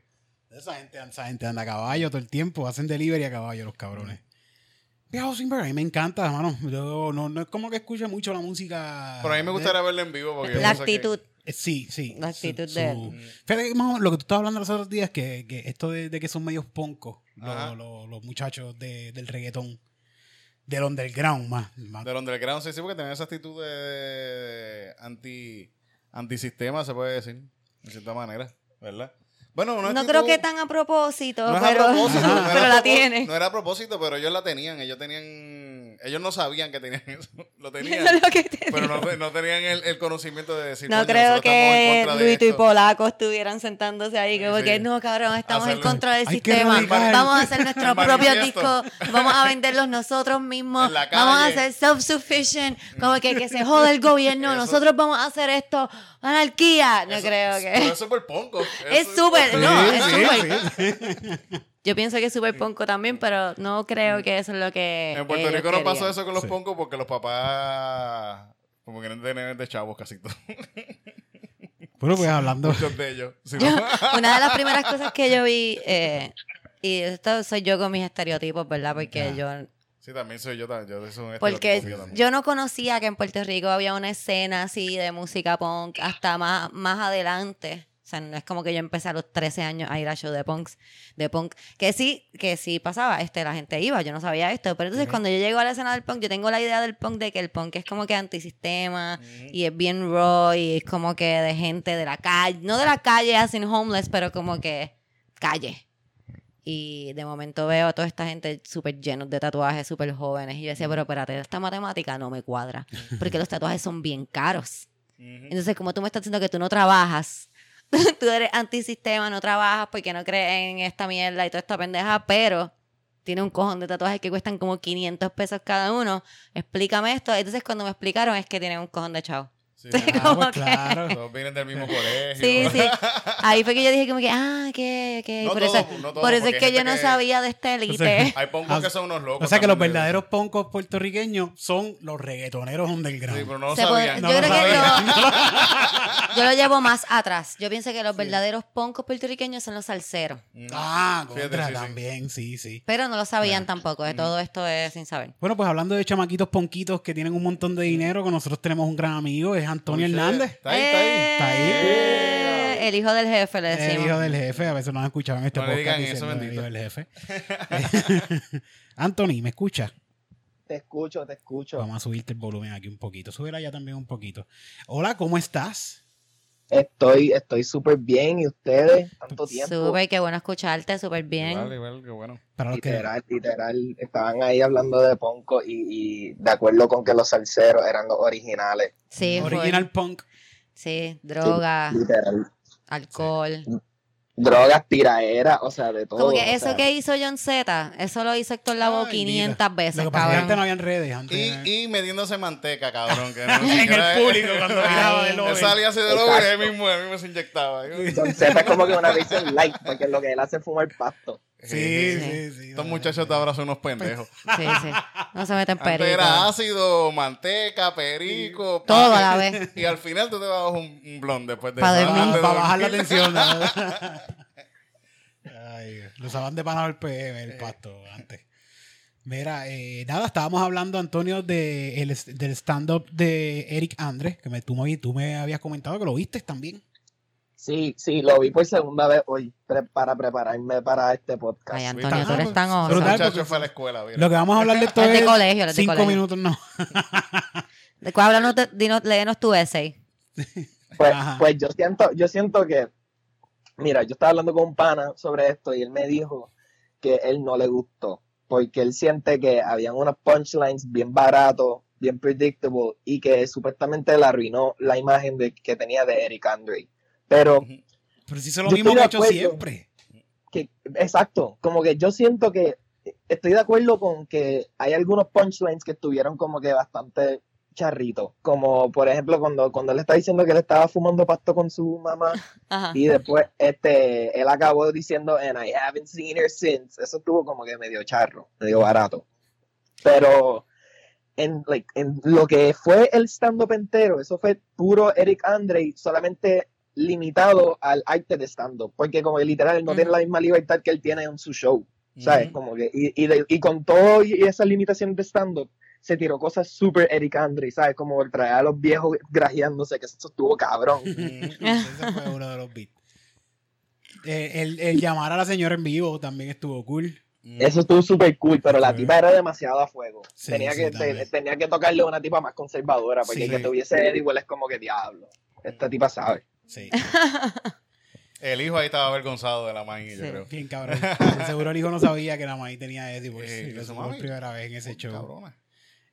Esa gente, esa gente anda a caballo todo el tiempo, hacen delivery a caballo los cabrones. Viajo sin ver, a mí me encanta, hermano. Yo no, no es como que escuche mucho la música. Pero a mí me gustaría verlo en vivo porque yo La que- actitud. Eh, Sí, sí. La actitud su- de él. Fíjate que más o menos lo que tú estabas hablando los otros días, que, que esto de, de que son medios poncos, los, los- los muchachos de- del reggaetón, del underground más. más. Del underground, sí, sí, porque tienen esa actitud de anti antisistema, se puede decir, de cierta manera, ¿verdad? Bueno, No actitud- creo que tan a propósito, no es a pero, propósito, no era pero a la tienen. No era a propósito, pero ellos la tenían, ellos tenían, ellos no sabían que tenían eso, lo tenían, Eso es lo que te pero no, no tenían el, el conocimiento de decir, No "Coño, creo que Luito y esto". Polaco estuvieran sentándose ahí Sí. que no, cabrón, estamos en contra del Hay sistema. Vamos a hacer nuestros propios manifiesto. discos, vamos a venderlos nosotros mismos, vamos a ser self-sufficient, como que, que se jode el gobierno, Eso- nosotros vamos a hacer esto, anarquía. No Eso- creo Pero que... es súper ponco. Es súper, Sí, no, es súper. sí, sí. Yo pienso que es súper ponco también, pero no creo que eso es lo que En Puerto ellos Rico no pasó eso con los Sí. poncos porque los papás como que no tienen de chavos casi todos. Bueno, pues hablando. Muchos de ellos. Si Yo- no- una de las primeras cosas que yo vi, eh, y esto soy yo con mis estereotipos, ¿verdad? Porque yo sí, también soy yo. también, Yo soy un Porque también. yo no conocía que en Puerto Rico había una escena así de música punk hasta más, más adelante. O sea, no es como que yo empecé a los 13 años a ir a show de punks, de punk. Que sí, que sí pasaba, este, la gente iba, yo no sabía esto. Pero entonces cuando yo llego a la escena del punk, yo tengo la idea del punk de que el punk es como que antisistema y es bien raw y es como que de gente de la calle, no de la calle así homeless, pero como que calle. Y de momento veo a toda esta gente súper llenos de tatuajes, súper jóvenes. Y yo decía, pero espérate, esta matemática no me cuadra. Porque los tatuajes son bien caros. Entonces, como tú me estás diciendo que tú no trabajas, tú eres antisistema, no trabajas porque no crees en esta mierda y toda esta pendeja, pero tiene un cojón de tatuajes que cuestan como 500 pesos cada uno. Explícame esto. Entonces, cuando me explicaron, es que tienen un cojón de chavo. Sí. Ah, pues que- claro. Todos vienen del mismo colegio. Sí, sí. Ahí fue que yo dije como que, ah, que, que. No por todos, eso, no todos, por eso es que yo no que- sabía de esta élite. Hay poncos que son unos locos. O sea que los verdaderos poncos puertorriqueños son los reggaetoneros underground. Sí, pero no lo sabían. No yo lo creo que lo- yo lo llevo más atrás. Yo pienso que los verdaderos poncos puertorriqueños son los salseros. Ah, Fíjate, contra sí, sí. también, sí, sí. Pero no lo sabían tampoco. De todo esto es sin saber. Bueno, pues hablando de chamaquitos ponquitos que tienen un montón de dinero, con nosotros tenemos un gran amigo, es Antonio Uy. Hernández. Está ahí, está ahí. Está ahí. Eh, El hijo del jefe, le El decimos. hijo del jefe, a veces nos han escuchado en este No podcast digan eso, el hijo del jefe. Anthony, ¿me escucha? Te escucho, te escucho. Vamos a subirte el volumen aquí un poquito. Súbela ya también un poquito. Hola, ¿cómo estás? Estoy, estoy súper bien. ¿Y ustedes? Tanto tiempo. Súper, qué bueno escucharte, súper bien. Vale, vale, qué bueno. Que Literal, literal. Estaban ahí hablando de Ponco y, y de acuerdo con que los salseros eran los originales. Sí, fue- original punk. Sí, droga, Literal. alcohol. Drogas, tiraderas, o sea, de todo. Como que o eso sea, que hizo John Z, eso lo hizo Héctor Lavoe Ay, 500 veces, cabrón. antes no habían redes. Antes Y, y metiéndose manteca, cabrón. Que no, en el público cuando miraba Él over. salía así de loco y él mismo, él mismo se inyectaba. Don Z es como que una versión light, porque lo que él hace es fumar pasto. Sí, Sí. sí. Estos muchachos de ahora son unos pendejos. Sí, sí. No se meten Antes perico. era ácido, manteca, perico. Todo a la vez. Y al final tú te dabas un, un blond después de Pa' eso. dormir. Antes de Para bajar la tensión. Ay, lo usaban de panado el PM, el pasto, antes. Mira, eh, nada, estábamos hablando, Antonio, de el, del stand-up de Eric Andre, que me, tú, me, tú me habías comentado que lo viste también. Sí, sí, lo vi por segunda vez hoy pre- para prepararme para este podcast. Ay, Antonio, tú eres tan oso. Muchacho porque- fue a la escuela, mira. Lo que vamos a hablar de esto Es de es colegio, de cinco colegio. minutos, no. ¿De cuál háblanos de- dinos- léenos tu essay. Pues, Ajá. pues yo siento, yo siento que, mira, yo estaba hablando con un pana sobre esto y él me dijo que él no le gustó, porque él siente que habían unos punchlines bien baratos, bien predictable, y que supuestamente le arruinó la imagen de, que tenía de Eric Andre. Pero Pero si eso es lo Yo mismo estoy que hecho acuerdo. siempre. que, exacto, como que yo siento que estoy de acuerdo con que hay algunos punchlines que estuvieron como que bastante charritos, como por ejemplo cuando, cuando él está diciendo que él estaba fumando pasto con su mamá Ajá. y después este él acabó diciendo and I haven't seen her since, eso estuvo como que medio charro, medio barato. Pero en, like, en lo que fue el stand-up entero, eso fue puro Eric Andre, solamente limitado al arte de stand-up, porque como que literal él no tiene la misma libertad que él tiene en su show, ¿sabes? Como que, y, y, de- y con todo y esas limitaciones de stand-up, se tiró cosas súper Eric Andre, ¿sabes? Como el traer a los viejos grajeándose, que eso estuvo cabrón. Ese fue uno de los beats. Eh, el, el llamar a la señora en vivo también estuvo cool. Eso estuvo súper cool, pero la Sí. tipa era demasiado a fuego. Sí, tenía, sí, que, te- tenía que tocarle a una tipa más conservadora, porque Sí. que tuviese Eddie igual es como que diablo. Esta tipa sabe. Sí, El hijo ahí estaba avergonzado de la maíz, yo Sí. creo. bien cabrón. De Seguro el hijo no sabía que la maíz tenía ese, porque Eh, sí, lo eso, por mami. primera vez en ese show. Cabrona.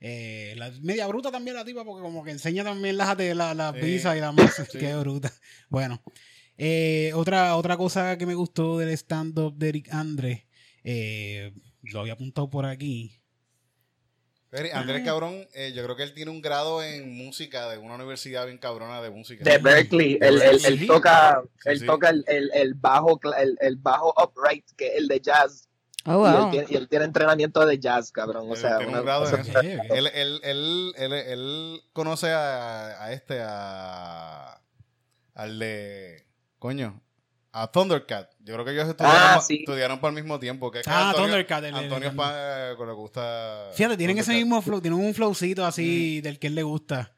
Eh, la media bruta también la tipa, porque como que enseña también las la, la Sí. pizza y la masa. Sí. Qué bruta. Bueno, eh, otra, otra cosa que me gustó del stand-up de Eric Andre, eh, lo había apuntado por aquí. Andrés Cabrón, eh, yo creo que él tiene un grado en música de una universidad bien cabrona de música. De Berkeley, De él, él- Berkeley. él toca, Sí, él sí. toca el, el- el bajo, el, el bajo upright, que es el de jazz. Oh, Y, él tiene, y él tiene entrenamiento de jazz, cabrón. O Él sea, tiene una un grado cosa- en eso. Ok, ok. Él, él, él, él, él conoce a, a este, a, al de, coño, a Thundercat. Yo creo que ellos estudiaron, Ah, pa- sí. estudiaron para el mismo tiempo. Que es que Ah, Antonio, Thundercat. el- el- Antonio es el- pa- que le gusta. Fíjate, tienen ese mismo flow, tienen un flowcito así del que él le gusta.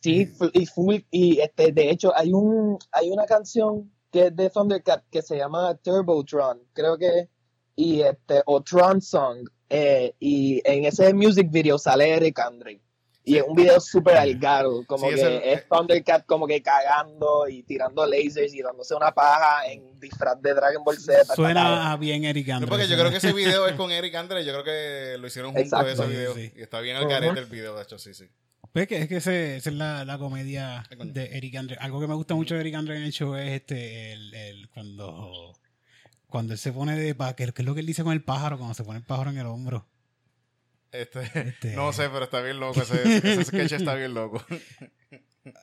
Sí, y full, y este, de hecho, hay un, hay una canción que es de Thundercat que se llama Turbotron, creo que, y este, o Tron Song, eh, y en ese music video sale Eric Andre. Y Sí. es un video súper algaro, como Sí, que es el- es Thundercat como que cagando y tirando lasers y dándose una paja en disfraz de Dragon Ball Z. Suena a bien Eric No, Andre. porque yo creo que ese video es con Eric Andre. Yo creo que lo hicieron juntos Exacto. ese video. Sí, sí. Y está bien al carete el video, de hecho, sí, sí. Pues que es que ese- esa es la, la comedia de Eric Andre. Algo que me gusta mucho de Eric Andre en el show es este el, el- cuando cuando él se pone de pa- ¿qué, qué es lo que él dice con el pájaro? Cuando se pone el pájaro en el hombro. Este, Este- No sé, pero está bien loco. Ese, ese sketch está bien loco.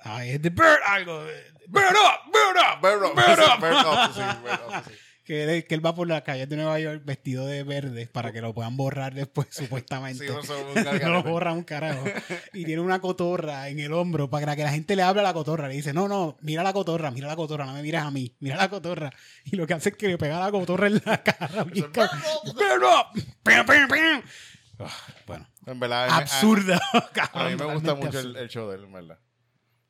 Ay, es de bird algo. Bird up, bird up, Bird up, bird up. bird up, sí, bird up, sí. Que, él, que él va por las calles de Nueva York vestido de verde para que lo puedan borrar después, supuestamente. Sí, no lo borra un carajo. Y tiene una cotorra en el hombro para que la gente le hable a la cotorra. Le dice, no, no, mira la cotorra, mira la cotorra, no me mires a mí, mira la cotorra. Y lo que hace es que le pega a la cotorra en la cara. Eso, cabrón. Bird up. Ah, Bueno, En verdad, absurda. A, mí me gusta mucho el, show de él, en verdad.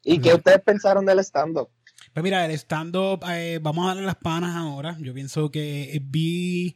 ¿Y qué ustedes pensaron del stand-up? Pues mira, el stand-up, eh, vamos a darle las panas ahora. Yo pienso que eh, vi.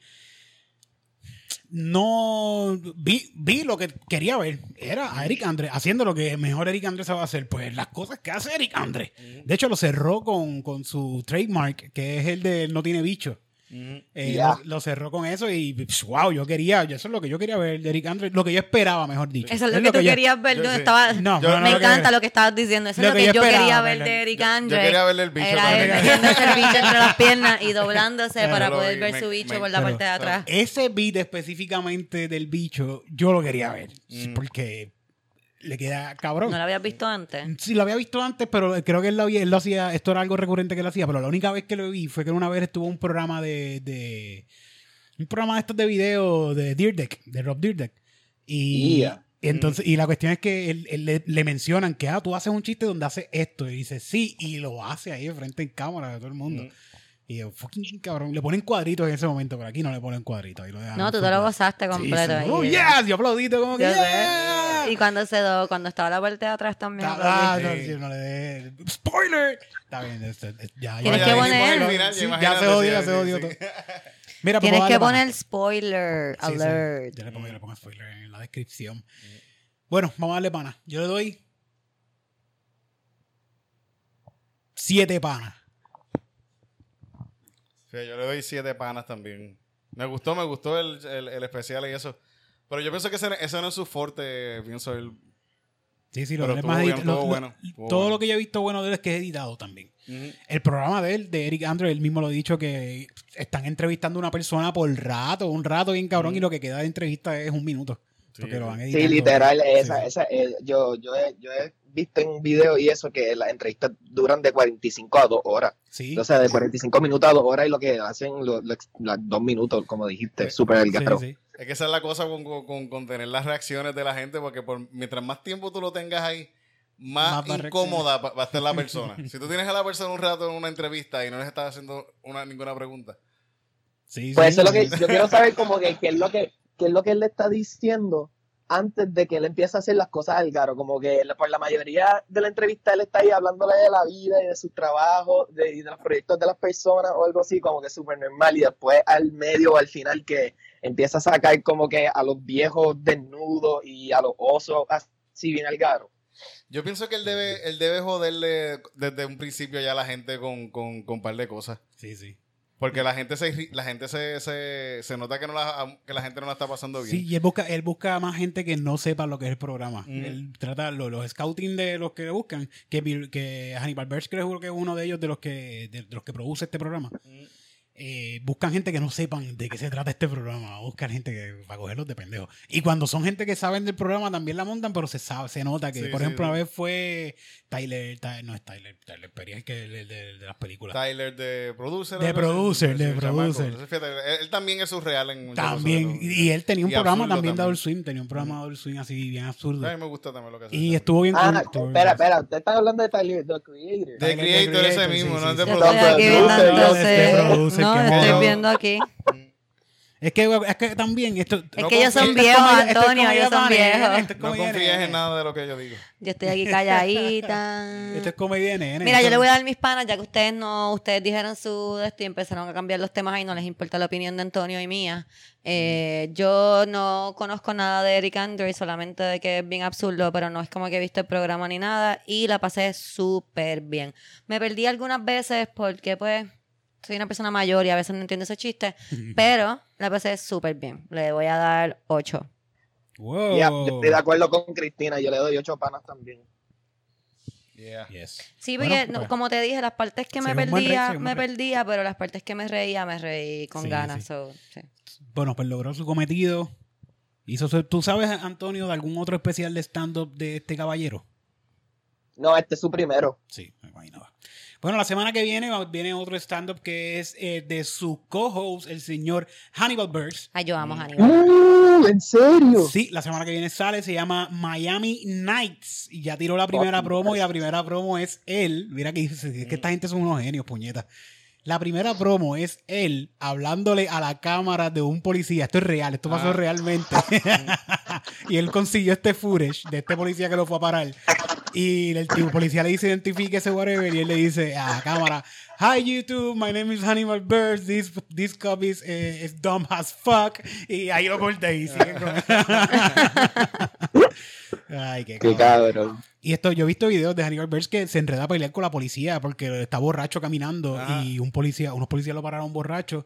No. Vi, vi lo que quería ver. Era a Eric Andre haciendo lo que mejor Eric Andre sabe hacer. Pues las cosas que hace Eric Andre. De hecho, lo cerró con, con su trademark, que es el de No Tiene Bicho. Eh, lo, lo cerró con eso y pss, wow, yo quería, eso es lo que yo quería ver de Eric Andre, lo que yo esperaba, mejor dicho. Eso es lo que tú yo- querías ver. yo Yo sí. estaba... No, Yo- no, no, me lo que- encanta lo que estabas diciendo. Eso lo es lo que que, yo quería ver de Eric Andre. yo quería verle el bicho Era él metiéndose el bicho entre las piernas y doblándose para poder vi, ver me- su bicho me- por la pero- parte de atrás. Ese beat específicamente del bicho, yo lo quería ver. Mm. Porque le queda cabrón. ¿No lo habías visto antes? Sí, lo había visto antes, pero creo que él lo, había- él lo hacía, esto era algo recurrente que él hacía, pero la única vez que lo vi fue que una vez estuvo un programa de, de un programa de estos de video de Deerdeck, de Rob Deerdeck. Y, Yeah. y entonces, y la cuestión es que él- él le, le mencionan que ah, tú haces un chiste donde hace esto. Y dice, sí, y lo hace ahí de frente en cámara de todo el mundo. Mm. Y yo, fucking cabrón. Le ponen cuadritos en ese momento, pero aquí no le ponen cuadritos. No, tú te lo gozaste completo. sí. ahí. Oh, yes, yo aplaudito como que yeah. Y cuando se do, cuando estaba la parte de atrás también. Ah, no, sí, no le dé. ¡Spoiler! Está bien, ya, ya. Tienes ya que ya se odió, sí, ya se sí, odió sí. todo. Mira, pues, Tienes que para- poner spoiler Sí, sí. alert. Yo le pongo, yo le pongo spoiler en la descripción. Bueno, vamos a darle pana. Yo le doy siete panas. Sí, yo le doy siete panas también. Me gustó, me gustó el, el- el especial y eso. Pero yo pienso que ese, ese no es su fuerte, pienso el... Sí, sí, lo Pero él más bien, edit- estuvo lo- lo- bueno, estuvo todo bueno. lo que yo he visto bueno de él es que es editado también. El programa de él, de Eric Andre, él mismo lo ha dicho que están entrevistando a una persona por rato, un rato bien cabrón, y lo que queda de entrevista es un minuto. Sí, porque lo sí. van editando. Sí, literal, esa, sí. esa, eh, yo, yo, he, yo he visto en un video y eso que las entrevistas duran de 45 a 2 horas. Sí. O sea, de 45 minutos a 2 horas y lo que hacen los, los dos minutos, como dijiste, súper Sí, delgado. sí. Es que esa es la cosa con, con- tener las reacciones de la gente, porque por, mientras más tiempo tú lo tengas ahí, más, Más va a incómoda va va a estar la persona. si tú tienes a la persona un rato en una entrevista y no les estás haciendo una, ninguna pregunta. Sí, Pues sí. eso es lo que yo quiero saber como que qué es lo que qué es lo que él le está diciendo antes de que él empiece a hacer las cosas al garo, como que por la mayoría de la entrevista él está ahí hablándole de la vida y de sus trabajos de, y de los proyectos de las personas o algo así, como que súper normal y después al medio o al final que empieza a sacar como que a los viejos desnudos y a los osos así bien al garo. Yo pienso que él debe, él debe joderle desde un principio ya a la gente con, con, con un par de cosas. Sí, sí. Porque la gente se la gente se, se, se nota que no la, que la gente no la está pasando bien. Sí, y él busca, él busca más gente que no sepa lo que es el programa. Mm. Él trata lo- los scouting de los que buscan, que, que Hannibal Buress creo que es uno de ellos de los que, de, de los que produce este programa. Mm. Eh, buscan gente que no sepan de qué se trata este programa. Buscan gente que para cogerlos de pendejos. Y cuando son gente que saben del programa también la montan, pero se sabe, se nota que, Sí, por sí, ejemplo, sí. una vez fue Tyler, Ty- no es Tyler, Tyler Perry, es que el, el de, de las películas. Tyler de producer. De producer, de producer. Entonces, fíjate, él, él también es surreal en También, y él tenía un Y programa también de. Adult Swim, tenía un programa de Adult Swim así bien absurdo. A mí me gusta también lo que hace. Y estuvo bien Ah, espera, espera, usted está hablando de Tyler, the creator. De Tyler, Creator, The ese mismo, sí, no es de producer. No, estoy viendo aquí. Es que, es que también esto... Es No que ellos son viejos, es Antonio, ellos son viejos. esto es No confíes en nada de lo que yo digo. Yo estoy aquí calladita. Esto es comedia de nene. Mira, yo le voy a dar mis panas, ya que ustedes no, ustedes dijeron su esto y empezaron a cambiar los temas ahí, no les importa la opinión de Antonio y mía. Eh, yo no conozco nada de Eric Andre, solamente de que es bien absurdo, pero no es como que he visto el programa ni nada, y la pasé súper bien. Me perdí algunas veces porque pues soy una persona mayor y a veces no entiendo ese chiste, pero la pasé súper bien. Le voy a dar 8. Wow. Ya, yo estoy de acuerdo con Cristina, yo le doy ocho panas también. Yeah. Yes. Sí, Bueno, porque no- pues, como te dije, las partes que me perdía, rey, me perdía, pero las partes que me reía, me reí con Sí, ganas. sí. so, sí. Bueno, pues logró su cometido. Hizo su- ¿Tú sabes, Antonio, de algún otro especial de stand-up de este caballero? No, este es su primero. Sí, me imaginaba. Bueno, la semana que viene viene otro stand-up que es eh, de su co-host, el señor Hannibal Buress. Ay, yo Mm. amo a Hannibal. Uh, ¿En serio? Sí, la semana que viene sale, se llama Miami Nights. Y ya tiró la primera Fucking promo y la primera promo es él. Mira que dice, es que esta gente son unos genios, puñetas. La primera promo es él hablándole a la cámara de un policía. Esto es real, esto pasó Ah. realmente. y él consiguió este footage de este policía que lo fue a parar. Y el tipo policía le dice identifíquese whatever y él le dice a la cámara Hi YouTube, my name is Hannibal Burns, this, this copy is, eh, is dumb as fuck y ahí lo corta y sigue con... Ay, qué, Qué cabrón. cabrón. Y esto, yo he visto videos de Hannibal Burns que se enreda a pelear con la policía porque está borracho caminando Ajá. y un policía, unos policías lo pararon borracho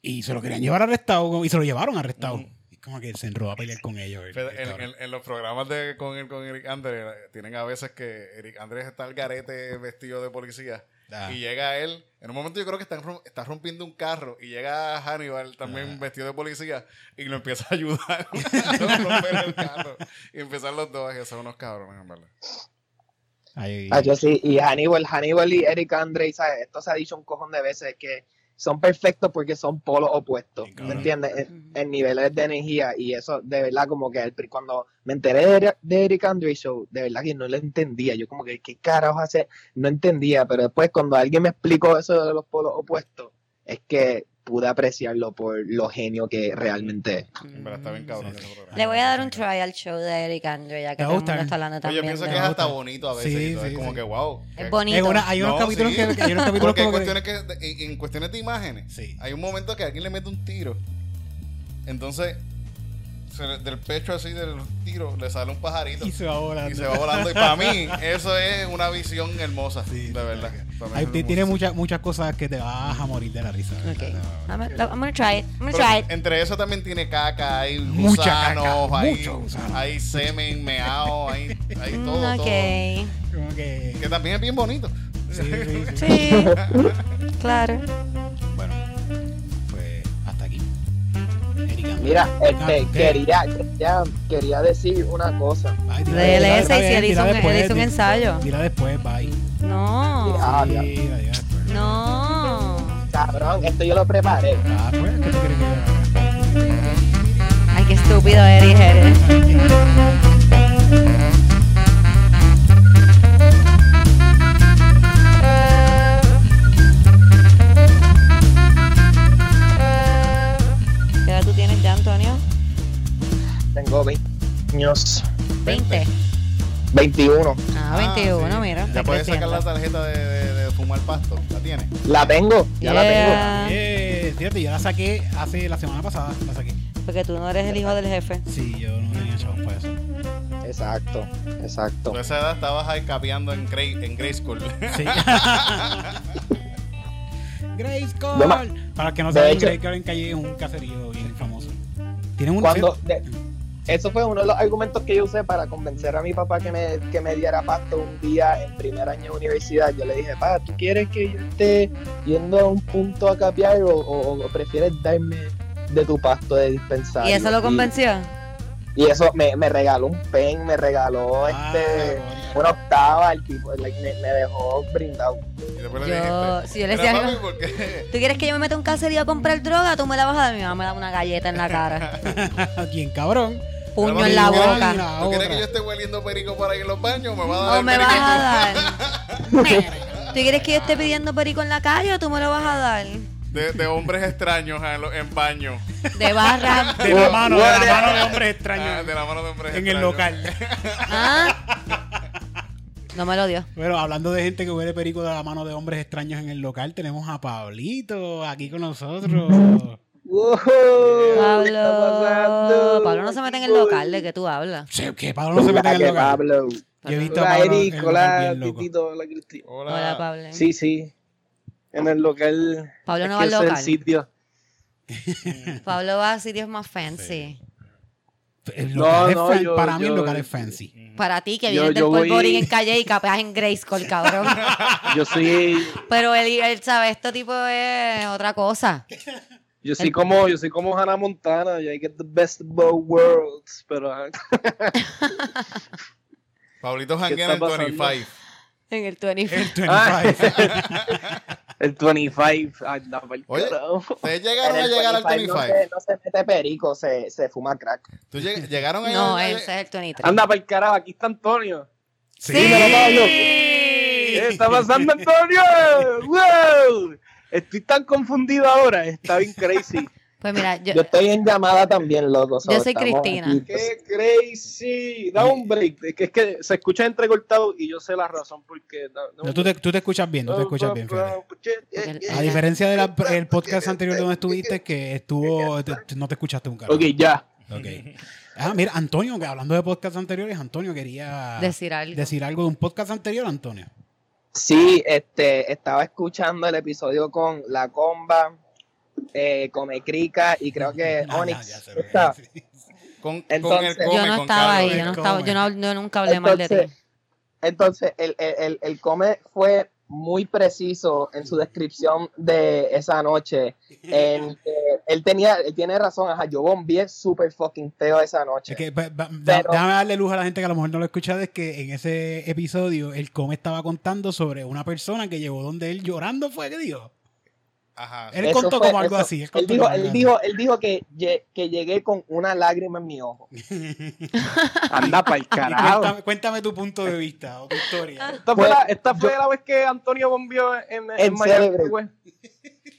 y se lo querían llevar arrestado y se lo llevaron arrestado. Ujú. Como que se enredó a pelear con ellos. el- en, cabrón. en- en los programas de con, el- con Eric Andre tienen a veces que Eric Andrés está al garete vestido de policía Ah. y llega él en un momento yo creo que está, está rompiendo un carro y llega Hannibal también Ah. vestido de policía y lo empieza a ayudar a romper el carro y empiezan los dos y son unos cabrones en verdad Ay, Ah, yo sí, y Hannibal, Hannibal y Eric Andre, ¿sabes? Esto se ha dicho un cojón de veces que son perfectos porque son polos opuestos, ¿me entiendes? En, en niveles de energía y eso de verdad como que el cuando me enteré de, Eric- de Eric Andre Show, de verdad que no lo entendía, yo como que qué carajo hace, no entendía, pero después cuando alguien me explicó eso de los polos opuestos, es que pude apreciarlo por lo genio que realmente es. En verdad está bien cabrón Sí, ese sí. programa. Le voy a dar un try al show de Eric Andre, ya que ¿Te todo el gusta? mundo está hablando también. pienso de- que es hasta bonito a veces. Sí, sí, es como que wow. Es bonito. una- hay unos No, capítulos sí. que, hay unos capítulos Porque que- cuestiones, que, en, en cuestiones de imágenes, Sí. hay un momento que alguien le mete un tiro. Entonces, le- del pecho así del tiro le sale un pajarito y se va volando. y se va volando. Y para mí, eso es una visión hermosa. Sí, de verdad. Ahí tiene muchas muchas cosas que te vas a morir de la risa. Ok. ¿verdad? I'm, gonna- I'm gonna try it. I'm gonna Pero try it. entre eso también tiene caca, hay Mucha gusanos, caca, hay, mucho gusano. hay semen, meao, hay, hay Mm, todo, todo. ok. Como que... Que también es bien bonito. Sí, sí, sí. Sí. claro. Mira, este, quería, quería, quería decir una cosa. Bye, tira- De tira- LS está y él hizo, tira un, después, él hizo un ensayo. Tira después, bye. No. Ah, tira después. No. Cabrón, esto yo lo preparé. Ah, pues, ¿qué tú quieres que yo haga? Ay, qué estúpido Eric eres. Años, 20. 21. Ah, Ah, 21, sí. mira. Ya puedes sacar la tarjeta de, de- de fumar pasto. ¿La tienes? La tengo, ya la tengo. Yeah. Fíjate, yo la saqué hace la semana pasada. La saqué. Porque tú no eres el hijo del jefe. Sí, yo no tenía chavos para eso. Exacto, exacto. Tú a esa edad estabas ahí capeando en Grey, en Grey School. Sí. Ma- Cole. Para los que no saben, Grace Cole en calle es un caserío bien famoso. Tienen un Cuando, de- eso fue uno de los argumentos que yo usé para convencer a mi papá que me, que me diera pasto un día en primer año de universidad. Yo le dije, pa, ¿tú quieres que yo esté yendo a un punto a capear o, o- o prefieres darme de tu pasto de dispensario? ¿Y eso lo convenció? Y, eso me, me regaló un pen, me regaló Ah, este una octava, el tipo like, me, me dejó brindado. Y después le Yo- si yo le "Mira, decía papi, algo- ¿por qué?" ¿Tú quieres que yo me meta a un caserío a comprar droga? Tú me la vas a dar. Mi mamá me da una galleta en la cara. Bien cabrón. Puño en la papi, ¿tú quieres- boca. la ¿Tú quieres que yo esté hueliendo perico por ahí en los baños o me vas a dar O el me perico vas a tú? dar. ¿Tú quieres que yo esté pidiendo perico en la calle o tú me lo vas a dar? De, de hombres extraños en, lo- en baño. De barra. De la mano, de la mano de hombres Ah, extraños de la mano de hombres en el extraños. local. ¿Ah? No me lo dio. Bueno, hablando de gente que huele perico de la mano de hombres extraños en el local, tenemos a Pablito aquí con nosotros. Wow, ¿qué está Pablo. pasando? Pablo no se mete en el local de que tú hablas. Sí, que Pablo no se mete en el local. Pablo. Yo he visto a Hola, Pablo en Eric, hola. Titito, hola, Cristi. Hola. Hola, Pablo. Sí, sí. En el local. Pablo no va al local. el sitio. Pablo va a sitios más fancy. El No, no, fan- yo- para mí el yo- local es fancy. Para ti, que vienes yo del voy- polvorín en calle y capeas en Grayskull, cabrón. Yo soy, Pero él, él sabe, este tipo es otra cosa. Yo soy como, yo soy como Hannah Montana. Yo I get the best of both worlds. Pero. Pablito ¿Qué janguea en el está pasando? 25. En el 25. El Ah. 25. el 25. Ay, no, Oye. ¿Ustedes llegaron a llegar al 25 25? No se, no se mete perico, se, se fuma crack. ¿Tú lleg- llegaron a No, a- ese es el 23. Anda para el carajo, aquí está Antonio. Sí. Pablo. ¿Qué está pasando, Antonio? ¡Wow! Estoy tan confundido ahora, está bien crazy. Pues mira, yo, Yo estoy en llamada también, loco. Yo soy Cristina. aquí. ¡Qué crazy! Da un break. Es que, es que se escucha entrecortado y yo sé la razón porque... no- no- No, tú, te, tú te escuchas bien, tú te escuchas bien, fíjate. A diferencia del podcast anterior donde estuviste, que estuvo, te- no te escuchaste un carajo. Ok, ya. Ok. Ah, mira, Antonio, que hablando de podcasts anteriores, Antonio quería Decir algo. decir algo de un podcast anterior, Antonio. Sí, este, estaba escuchando el episodio con La Comba, eh, Come Crica y creo que Ah, ya, Onyx. Con, con Entonces- el come, yo no con estaba ahí, yo no estaba, yo, no, yo nunca hablé mal de ti. Entonces, entonces el, el, el, el Come fue muy preciso en su descripción de esa noche. En que él tenía, él tiene razón, ajá, yo bombié súper fucking feo esa noche. Es que, ba- ba- da- Pero- déjame darle luz a la gente que a lo mejor no lo escucha, es que en ese episodio el Come estaba contando sobre una persona que llegó donde él llorando, fue que dijo. Ajá. Él Eso contó fue- como algo eso- así. Él, dijo, él dijo, él dijo que, que llegué con una lágrima en mi ojo. Anda para el carajo. Cuéntame, cuéntame tu punto de vista o tu historia. Esta fue, Pues, la, esta fue yo- la vez que Antonio bombió en, en, En Miami.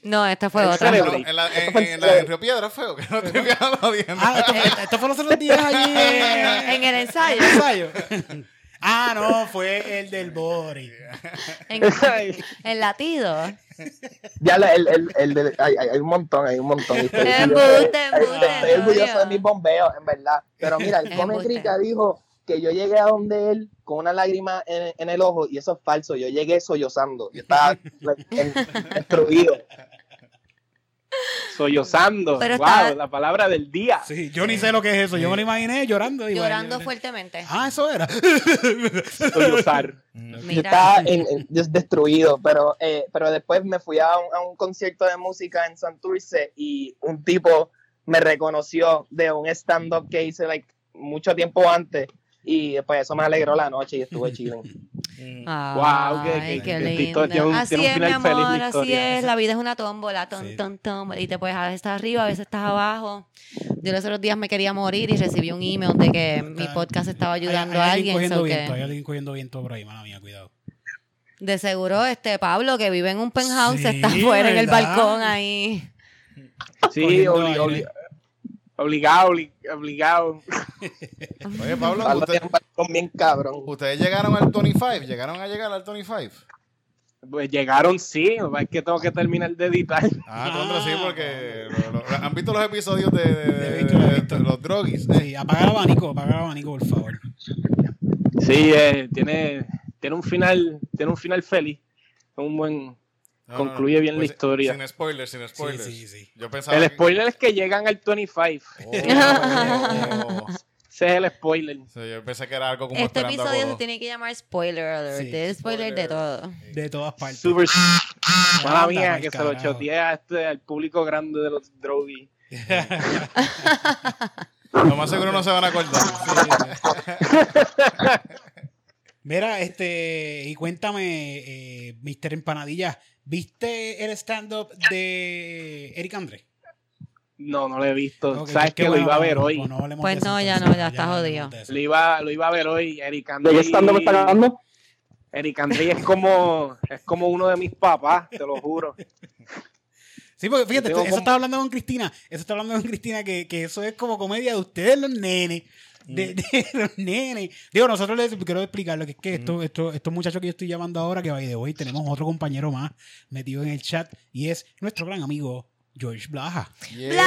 No, esta fue El otra. cerebro. En la, en, Esto fue en la de Río Piedra, que no te audiencia. Ah, esto, fue- esto fue los otros días allí en, En el ensayo. en el ensayo. Ah, no, fue el del Bori. En, el latido. Ya la- el, el, el de- hay, hay- hay un montón, hay un montón. Estoy orgulloso- de mis bombeos, en verdad. Pero mira, el Come. Crica dijo que yo llegué a donde él con una lágrima en, en el ojo y eso es falso. Yo llegué sollozando. Yo estaba destruido. Sollozando. Pero wow, está- la palabra del día. Sí, yo ni sé lo que es eso. Yo me lo imaginé llorando. y Llorando bueno, fuertemente. Ah, eso era. Sollozar. Yo estaba en- en- des- destruido, pero, eh, pero después me fui a un, a un concierto de música en Santurce y un tipo me reconoció de un stand-up que hice like, mucho tiempo antes y después eso me alegró la noche y estuve. Ay, Wow, qué- qué qué lindo. historia, tiene un- así tiene un es, mi feliz amor, así es. La vida es una tómbola, ton, Sí. ton, tómbola. Y te puedes a veces estás arriba, a veces estás abajo. Yo los otros días me quería morir y recibí un email de que mi podcast estaba ayudando Hay- hay a alguien alguien. cogiendo so viento, que hay alguien cogiendo viento por ahí, mala mía, cuidado. de seguro, este Pablo, que vive en un penthouse, Sí, está afuera en el balcón ahí. Sí, Cogiendo obli- aire. obli- obligado, obli- obligado. Oye, Pablo, Pablo usted- tiene un balcón bien cabrón. ustedes llegaron al 25, llegaron a llegar al 25. Pues llegaron, sí. Es que tengo que terminar de editar. Ah, Ah, contra sí, porque lo- lo- han visto los episodios de, los drogis. Sí, apaga el abanico, apaga el abanico, por favor. Sí, eh, tiene, tiene un final, tiene un final feliz. Un buen. No, Concluye bien la Pues, historia. Sin spoilers, sin spoilers. sí, sí. Yo pensaba El que- spoiler es que llegan al 25. Oh. Ese es el spoiler. Sí, yo pensé que era algo como Este episodio se tiene que llamar Spoiler Alert. Es spoiler de todo. De todas partes. Super. Mala mía, que se lo choteé a este, al público grande de los droguis. Lo más seguro no se van a acordar. Mira, este, y cuéntame, eh, Mr. Empanadilla, ¿viste el stand-up de Eric André? No, no lo he visto. Sabes qué que lo bueno, iba a ver hoy. no Pues de no, ya entonces, no, ya está jodido. de. Lo iba, lo iba a ver hoy. Eric ¿De André. qué estando me está hablando? Eric André es como, es como uno de mis papás, te lo juro. Sí, porque fíjate, eso como- estaba hablando con Cristina, eso está hablando con Cristina, que, que eso es como comedia de ustedes los nenes. De, Mm. de los nenes. Digo, nosotros les quiero explicar lo que es que esto, esto, estos muchachos que yo estoy llamando ahora, que by de hoy tenemos otro compañero más metido en el chat, y es nuestro gran amigo George Blaja. Yeah.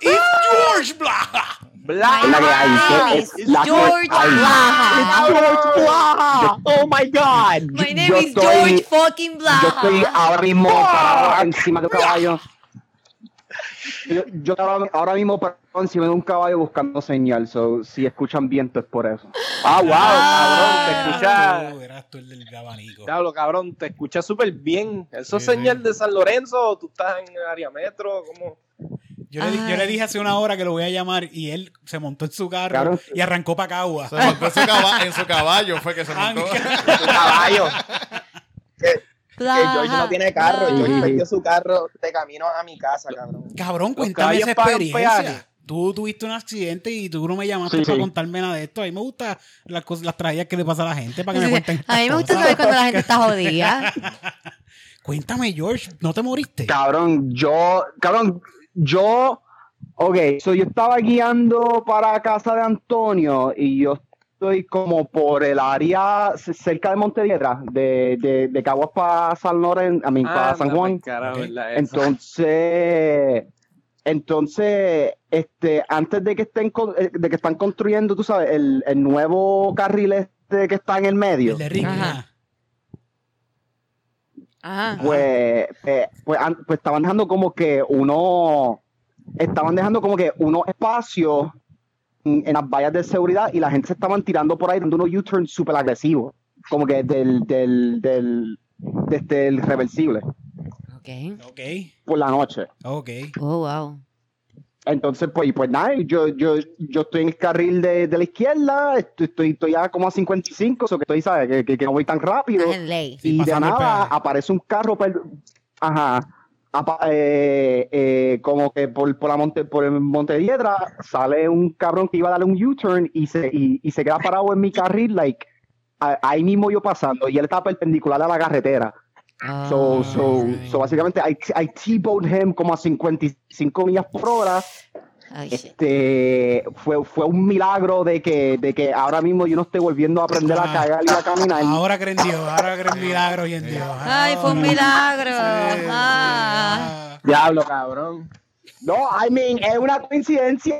¡Es George Blaja! Bla- Es la que hay, My es- name is es la que George. Blaha. George Blaha. Oh my God. My name yo is estoy- George fucking Yo estoy Blaha. ahora mismo parado encima de un caballo. Yo, yo ahora, ahora mismo parado encima de un caballo buscando señal. So, si escuchan viento es por eso. Ah, wow, Ah, cabrón, te Eras escucha. tú, tú el del abanico. Diablo, cabrón, te escucha súper bien. ¿Eso es Sí, señal sí. de San Lorenzo o tú estás en el área metro? ¿Cómo? Yo le, yo le dije hace una hora que lo voy a llamar y él se montó en su carro Claro. y arrancó para Cagua. Se montó en su, caba- en su caballo, fue que se montó. Caballo. Que George no tiene carro. George perdió su carro de camino a mi casa, cabrón. Cabrón, cuéntame esa experiencia. Tú tuviste un accidente y tú no me llamaste Sí, para sí. contarme nada de esto. A mí me gustan las, cosas, las tragedias que le pasa a la gente para que me cuenten. A mí me gusta cosas. saber cuando la gente está jodida. Cuéntame, George, ¿no te moriste? Cabrón, yo, cabrón, yo, ok, so yo estaba guiando para casa de Antonio y yo estoy como por el área cerca de Montediedra, de, de, de Caguas para San Lorenzo, a mí, para San Juan. Entonces, entonces, este, antes de que estén, eh, de que están construyendo, tú sabes, el, el nuevo carril este que está en el medio. El de Ricky. Ajá. ajá. Pues, eh, pues, pues estaban dejando como que uno, estaban dejando como que unos espacios en, las vallas de seguridad y la gente se estaban tirando por ahí dando unos U-turns súper agresivos, como que del, del, del, desde el reversible Ok. Ok, por la noche. ok. Oh, wow. Entonces, pues, y pues nada, yo, yo, yo estoy en el carril de, de la izquierda, estoy, estoy, estoy ya como a 55, o que estoy, ¿sabes? Que, que, que no voy tan rápido. Estás en ley. Sí, y de nada aparece un carro, per- ajá, eh, eh, como que por, por, la monte, por el Montediedra sale un cabrón que iba a darle un U-turn y se, y, y se queda parado en mi carril, like, a- ahí mismo yo pasando, y él estaba perpendicular a la carretera. So, so, so básicamente, I, I T-boned him como a 55 millas por hora. Ay. Este, fue, fue un milagro de que, de que ahora mismo yo no estoy volviendo a aprender a cagar y a caminar. Ahora creen Dios, ahora creen milagro hoy en Dios. Ay, fue un Ahora. milagro. Sí, Ah. ah. Diablo, cabrón. No, I mean, es una coincidencia.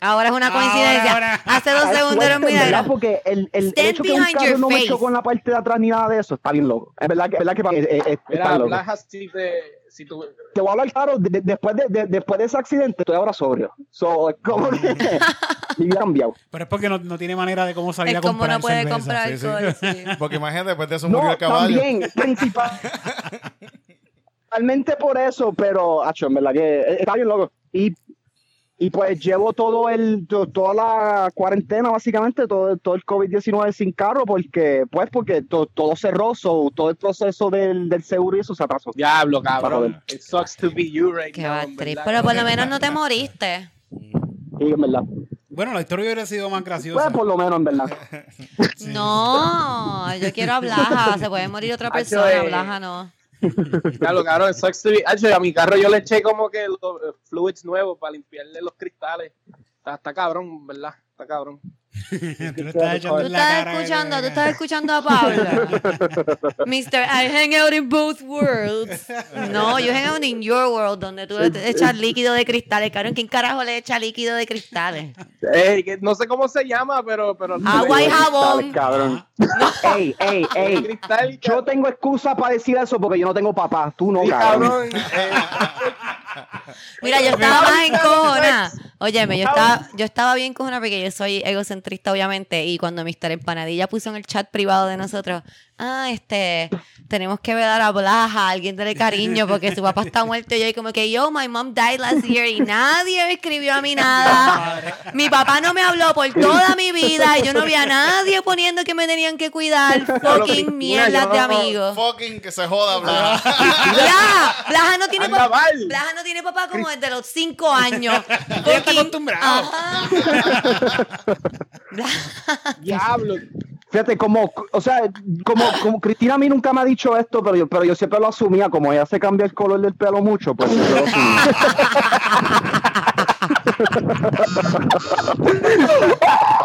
Ahora es una coincidencia. Ahora, ahora. Hace dos Es segundos era un milagro. Porque el, el, el hecho que un carro no me face. chocó en la parte de atrás ni nada de eso, está bien loco. Es verdad que, es verdad que para mí, eh, eh, está Mira, loco. Si te. Si tú, Te voy a hablar claro, de- de- después, de, de- después de ese accidente estoy ahora sobrio. So, como que mi vida ha cambiado. Pero es porque no, no tiene manera de cómo salir Es a como comprar no puede cerveza. comprar sí, sí. alcohol. sí. Porque imagínate, después de eso murió No, el caballo. también, principal, principalmente por eso, pero, acho, en verdad que eh, está bien loco. Y, y pues llevo todo el, to- toda la cuarentena, básicamente, todo, todo el COVID-19 sin carro, porque, pues, porque to- todo cerró, so, todo el proceso del, del seguro y eso se atrasó. Diablo, cabrón. It sucks to be you right Qué now. Pero por lo menos no te moriste. Y en verdad. Bueno, la historia hubiera sido más graciosa. Pues, por lo menos, en verdad. No, yo quiero a Blaja. Se puede morir otra persona. eh. Blaja no. Diablo, cabrón. Be. Hacho, a mi carro yo le eché como que los fluids nuevos para limpiarle los cristales. Está, está cabrón, ¿verdad? Está cabrón. Tú estás echando Tú en la estás cara. escuchando, tú estás escuchando a Pablo. Mr. I hang out in both worlds. No, yo hang out in your world, donde tú le echas líquido de cristales. Cabrón, ¿quién carajo le echa líquido de cristales? Eh, que no sé cómo se llama, pero. pero Agua y jabón. Cabrón. Ey, ey, El ey. cristal. Yo tengo excusa para decir eso porque yo no tengo papá. Tú no, Sí, cabrón. cabrón. Mira, yo estaba más en Sex. cojona. Óyeme, yo estaba, yo estaba bien cojona porque yo soy egocentrista, obviamente. Y cuando Mr. Empanadilla puso en el chat privado de nosotros, ah, este, tenemos que ver a Blaja, a alguien dele cariño porque su papá está muerto. Y yo, ahí como que, yo, my mom died last year. Y nadie me escribió a mí nada. Mi papá no me habló por toda mi vida. Y yo no vi a nadie poniendo que me tenían que cuidar. Fucking mierdas de amigos. Fucking que se joda, bla. Ya, Blaja no tiene papá. Blaja no tiene papá como desde los 5 años. Ya está acostumbrado. Ajá. Diablo. Fíjate, como, o sea, como, como Cristina a mí nunca me ha dicho esto, pero yo, pero yo siempre lo asumía, como ella se cambia el color del pelo mucho, pues yo lo asumía.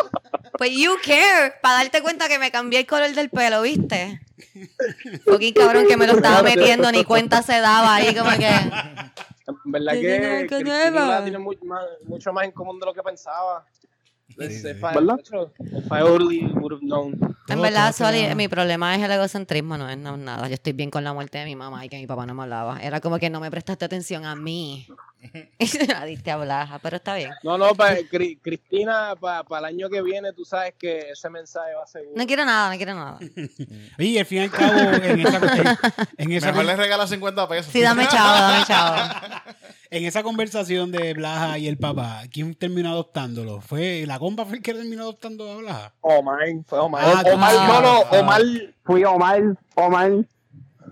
Pues you care, para darte cuenta que me cambié el color del pelo, ¿viste? Fucking cabrón que me lo estaba metiendo, ni cuenta se daba ahí como que... En verdad Tiene que Cristina tiene mucho más, mucho más en común de lo que pensaba. If I- ¿Verdad? If I only would have known. En verdad, Soli, mi problema es el egocentrismo, no es no, nada. Yo estoy bien con la muerte de mi mamá y que mi papá no me hablaba. Era como que no me prestaste atención a mí. Y se la diste a Blaja, pero está bien. No, no, pa- Cri- Cristina, para el año que viene, tú sabes que ese mensaje va a ser. No quiero nada, no quiero nada. Y al fin y al cabo, en esa, en, en esa, Mejor le regala 50 pesos. Sí, dame chavo, dame chavo. en esa conversación de Blaja y el papá, ¿quién terminó adoptándolo? ¿Fue la compa fue el que terminó adoptando a Blaja? Omar, fue Omar. Ah, Omar, ah, no, no. Omar. Fui Omar, Omar.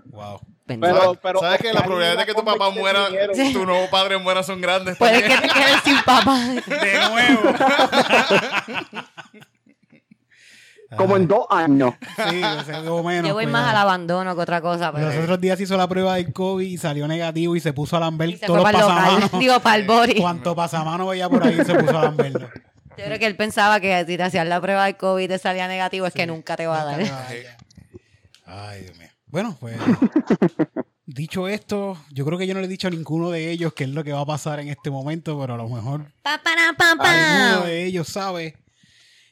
Wow. Pero, pero ¿Sabes que la probabilidad de que tu papá muera, unieron. tu nuevo padre muera son grandes? Puede que te quedes sin papá. De nuevo. Como en dos años. Sí, o sea, como menos, Yo voy más al abandono que otra cosa. Pero... Los otros días hizo la prueba del COVID y salió negativo y se puso a lamber todos los el local. pasamanos. Digo, para el body. Cuanto pasamano veía por ahí se puso a lamberlo. Yo creo que él pensaba que si te hacías la prueba del COVID y te salía negativo, es que nunca te va a dar. Ay, Dios mío. Bueno, pues dicho esto, yo creo que yo no le he dicho a ninguno de ellos qué es lo que va a pasar en este momento, pero a lo mejor Pa, para, pa, pa. alguno de ellos sabe.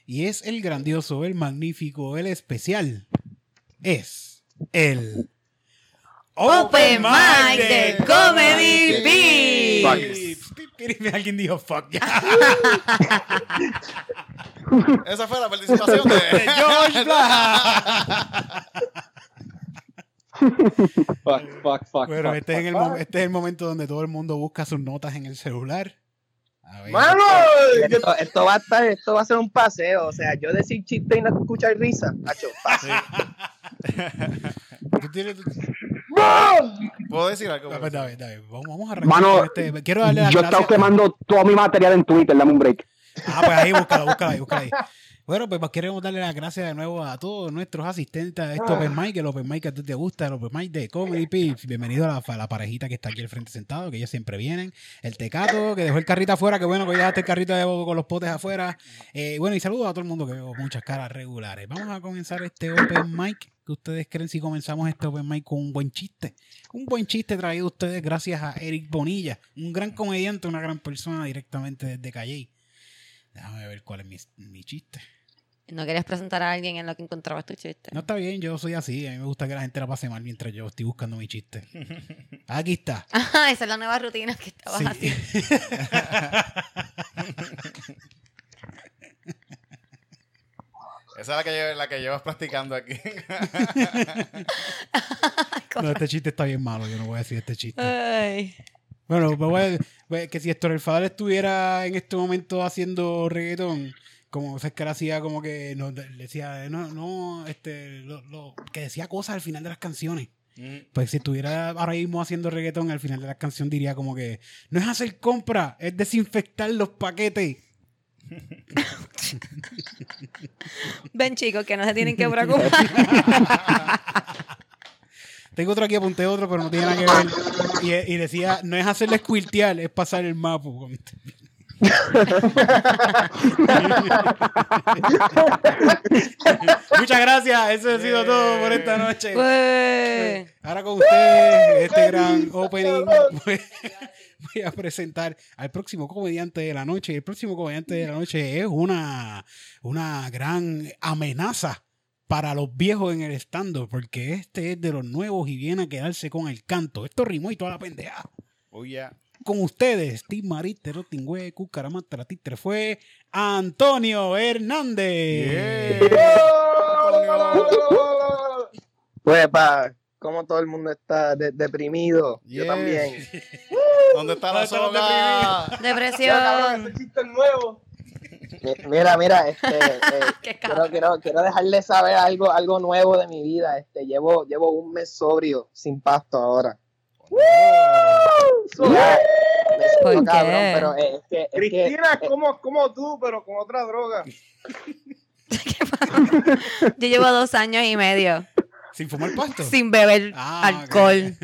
Y es el grandioso, el magnífico, el especial. Es el Open Mic de Comedy Beats. Alguien dijo fuck ya. Esa fue la participación de George Blaha. Fuck, fuck, fuck. Bueno, fuck, este es, el fuck, este es el momento donde todo el mundo busca sus notas en el celular A ver. ¡Mano! Esto, esto va a estar, esto va a ser un paseo. O sea, yo decir chiste y no escuchar risa. Hacho, pa. Tú tienes- tú- ¿Puedo decir algo? Vamos, vamos a arrancar Mano, este. Quiero darle las Yo he estado quemando todo mi material en Twitter, dame un break. Ah, pues ahí, búscala, búscala ahí, búscala ahí. Bueno, pues queremos darle las gracias de nuevo a todos nuestros asistentes a este Open Mic, el Open Mic que a ti te gusta, el Open Mic de Comedy Pips. Bienvenido a la, la parejita que está aquí al frente sentado, que ellos siempre vienen. El Tecato, que dejó el carrito afuera, que bueno que ya dejaste el carrito de- con los potes afuera. Eh, bueno, y saludos a todo el mundo que veo muchas caras regulares. Vamos a comenzar este Open Mic. ¿Qué ustedes creen si comenzamos este Open Mic con un buen chiste? Un buen chiste traído a ustedes gracias a Eric Bonilla, un gran comediante, una gran persona directamente desde Calle. Déjame ver cuál es mi, mi chiste. ¿No querías presentar a alguien en lo que encontrabas tu chiste? No está bien, yo soy así. A mí me gusta que la gente la pase mal mientras yo estoy buscando mi chiste. Aquí está. Ajá, esa es la nueva rutina que estabas Sí. haciendo. Esa es la que, la que llevas practicando aquí. No, este chiste está bien malo. Yo no voy a decir este chiste. Ay. Bueno, pues que si Héctor el Fadal estuviera en este momento haciendo reggaetón, como es que él hacía como que no, le decía, no, no, este, lo- lo- que decía cosas al final de las canciones. Pues si estuviera ahora mismo haciendo reggaetón, al final de la canción diría como que no es hacer compra, es desinfectar los paquetes. Ven, chicos, que no se tienen que preocupar. Tengo otro aquí, apunté otro, pero no tiene nada que ver. Y, y decía, no es hacerle squirtear, es pasar el mapo. Muchas gracias, eso ha sido todo por esta noche. Pues, Ahora con ustedes, este gran opening, voy, voy a presentar al próximo comediante de la noche. El próximo comediante de la noche es una, una gran amenaza para los viejos en el stand porque este es de los nuevos y viene a quedarse con el canto. Esto rimó y toda la pendeja. Oh, yeah. Con ustedes, Steve Marite, Rotingüe, Cucaramata, la Titre fue Antonio Hernández. Pues, pa, como todo el mundo está de- deprimido. Yo Yeah. también. ¿Dónde está la ¿Dónde está la soga? Ya, cabrón, depresión. ese chiste es nuevo. Mi- Mira, mira, este, eh, quiero, cabrón. quiero, quiero dejarles saber algo, algo nuevo de mi vida. Este, llevo, llevo un mes sobrio, sin pasto ahora. Me siento ¿Por qué? cabrón, pero eh, es que, es que Cristina es como, como tú, pero con otra droga. Yo llevo dos años y medio Sin fumar pasto. sin beber Ah, alcohol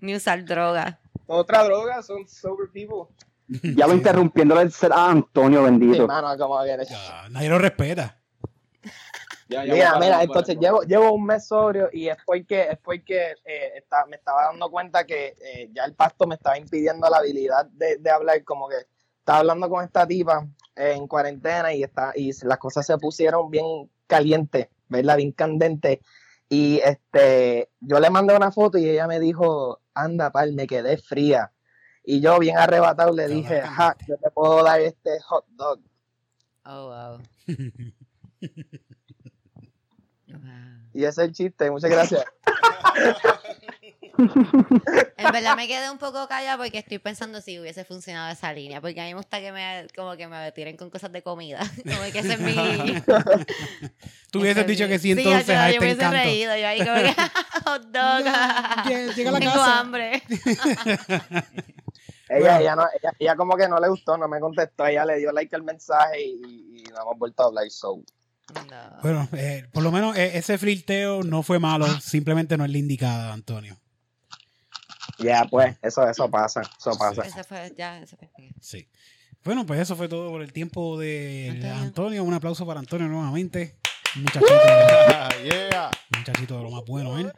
ni usar droga. Otra droga son sober people. Ya lo interrumpiéndole el ser a Antonio, bendito. hermano, como que- Ya, nadie lo respeta. Ya, ya, Mira, mira, entonces llevo, llevo un mes sobrio y es porque, es porque eh, está- me estaba dando cuenta que eh, ya el pasto me estaba impidiendo la habilidad de, de hablar, como que estaba hablando con esta tipa eh, en cuarentena y, está, y las cosas se pusieron bien calientes, ¿verdad? Bien candentes. Y este, yo le mandé una foto y ella me dijo, anda, pal, me quedé fría. Y yo bien arrebatado le dije, ja, yo te puedo dar este hot dog. Oh, wow. Y ese es el chiste, muchas gracias. En verdad me quedé un poco callada porque estoy pensando si hubiese funcionado esa línea. Porque a mí me gusta que me, como que me tiren con cosas de comida. Como que ese es mi. Tú hubieses ese es dicho mi- que sí, yo- entonces a yo, este me hubiese encanto. reído. Yo ahí como que. Hot dog. Llega- llega a la Tengo casa. hambre. Ella, Bueno. ella, no, ella, ella como que no le gustó, no me contestó, ella le dio like al mensaje y, y no hemos vuelto a hablar. So. No. Bueno, eh, por lo menos eh, ese flirteo no fue malo, simplemente no es la indicada, Antonio. Ya, pues, eso, eso pasa, eso pasa. Ese fue, ya, ese fue. Sí. Bueno, pues eso fue todo por el tiempo de Antonio. Antonio. Un aplauso para Antonio nuevamente. Un muchachito, yeah. un muchachito de lo más bueno, ¿eh?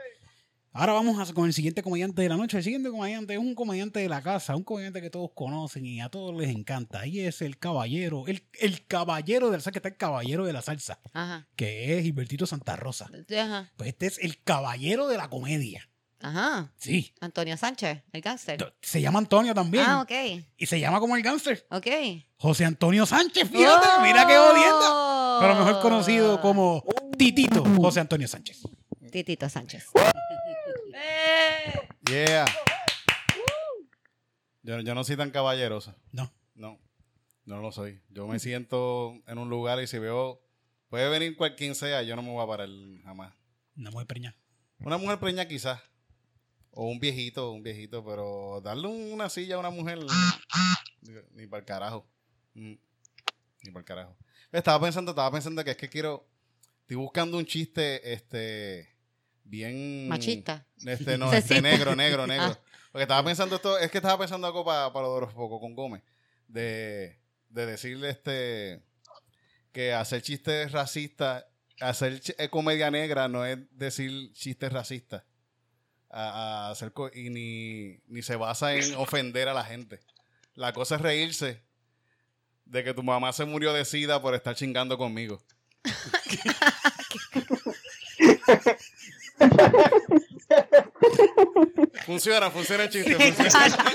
Ahora vamos a- con el siguiente comediante de la noche. El siguiente comediante es un comediante de la casa, un comediante que todos conocen y a todos les encanta. Y es el caballero, el, el caballero de la salsa, que está el caballero de la salsa, Ajá. que es Gilbertito Santa Rosa. Ajá. Pues este es el caballero de la comedia. Ajá. Sí. Antonio Sánchez, el cáncer. Se llama Antonio también. Ah, ok. Y se llama como el gánster. Ok. José Antonio Sánchez, fíjate, mira qué jodienda. Pero mejor Oh. conocido como Titito José Antonio Sánchez. Titito Sánchez. ¡Eh! Yeah. Yo, yo no soy tan caballeroso. No. No. No lo soy. Yo me siento en un lugar y si veo, puede venir cualquier sea, yo no me voy a parar jamás. Una mujer preñada. Una mujer preña quizás. O un viejito, un viejito, pero darle una silla a una mujer, ni, ni para el carajo. Mm, Ni para el carajo. Estaba pensando, estaba pensando que es que quiero, estoy buscando un chiste, este, bien... Machista. Este, no, este negro, negro, negro. Ah. Porque estaba pensando esto, es que estaba pensando algo para lo de los pocos con Gómez. De, de decirle este que hacer chistes racistas, hacer ch- eh, comedia negra no es decir chistes racistas. A, a hacer co- y ni, ni se basa en ofender a la gente. La cosa es reírse de que tu mamá se murió de sida por estar chingando conmigo. funciona, funciona el chiste. funciona.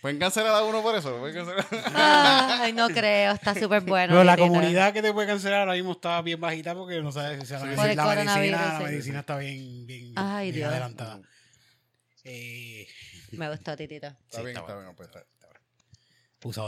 ¿Pueden cancelar a uno por eso? ¿Pueden cancelar? Ay, no creo, está súper bueno. Pero la Titito. comunidad que te puede cancelar ahora mismo está bien bajita porque no sabes si medicina, el la medicina, la sí. medicina está bien, bien, Ay, bien Dios. adelantada. Eh, Me gustó, Titito. Está Sí, bien, está está bueno. bien. pues, está- está bien.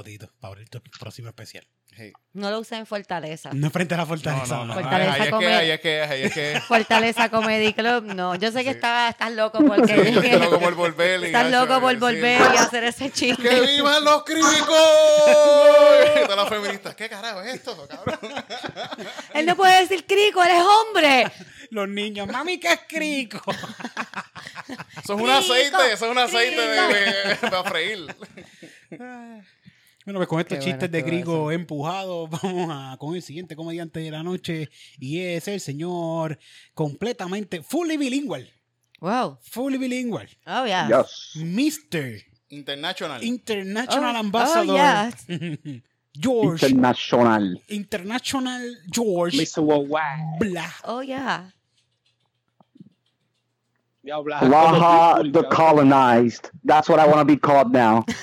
Tito para abrir tu próximo especial. Hey. No lo usé en Fortaleza. No frente a la fortaleza. no, no. no. Fortaleza Ahí es que, come- ahí es que, ahí es que. Fortaleza Comedy Club, no. Yo sé que Sí. estaba, estás loco porque. Sí, yo estoy loco por volver. y estás gacho, loco por sí. volver y hacer ese chiste. ¡Que vivan los cricos! Todas las feministas. ¿Qué carajo es esto, cabrón? Él no puede decir crico, él es hombre. Los niños, mami, ¿qué es crico? Eso es un aceite, eso es un aceite de, de- para freír. Bueno, pues con estos Qué chistes bueno de crico empujados, vamos a con el siguiente comediante de la noche y es el señor completamente fully bilingual. Wow. Fully bilingual. Oh, yeah. Yes. Mr. International. International Oh, Ambassador oh, George International. International George Mr. Worldwide. Blah. Oh, yeah. Blaha the colonized. That's what I want to be called now.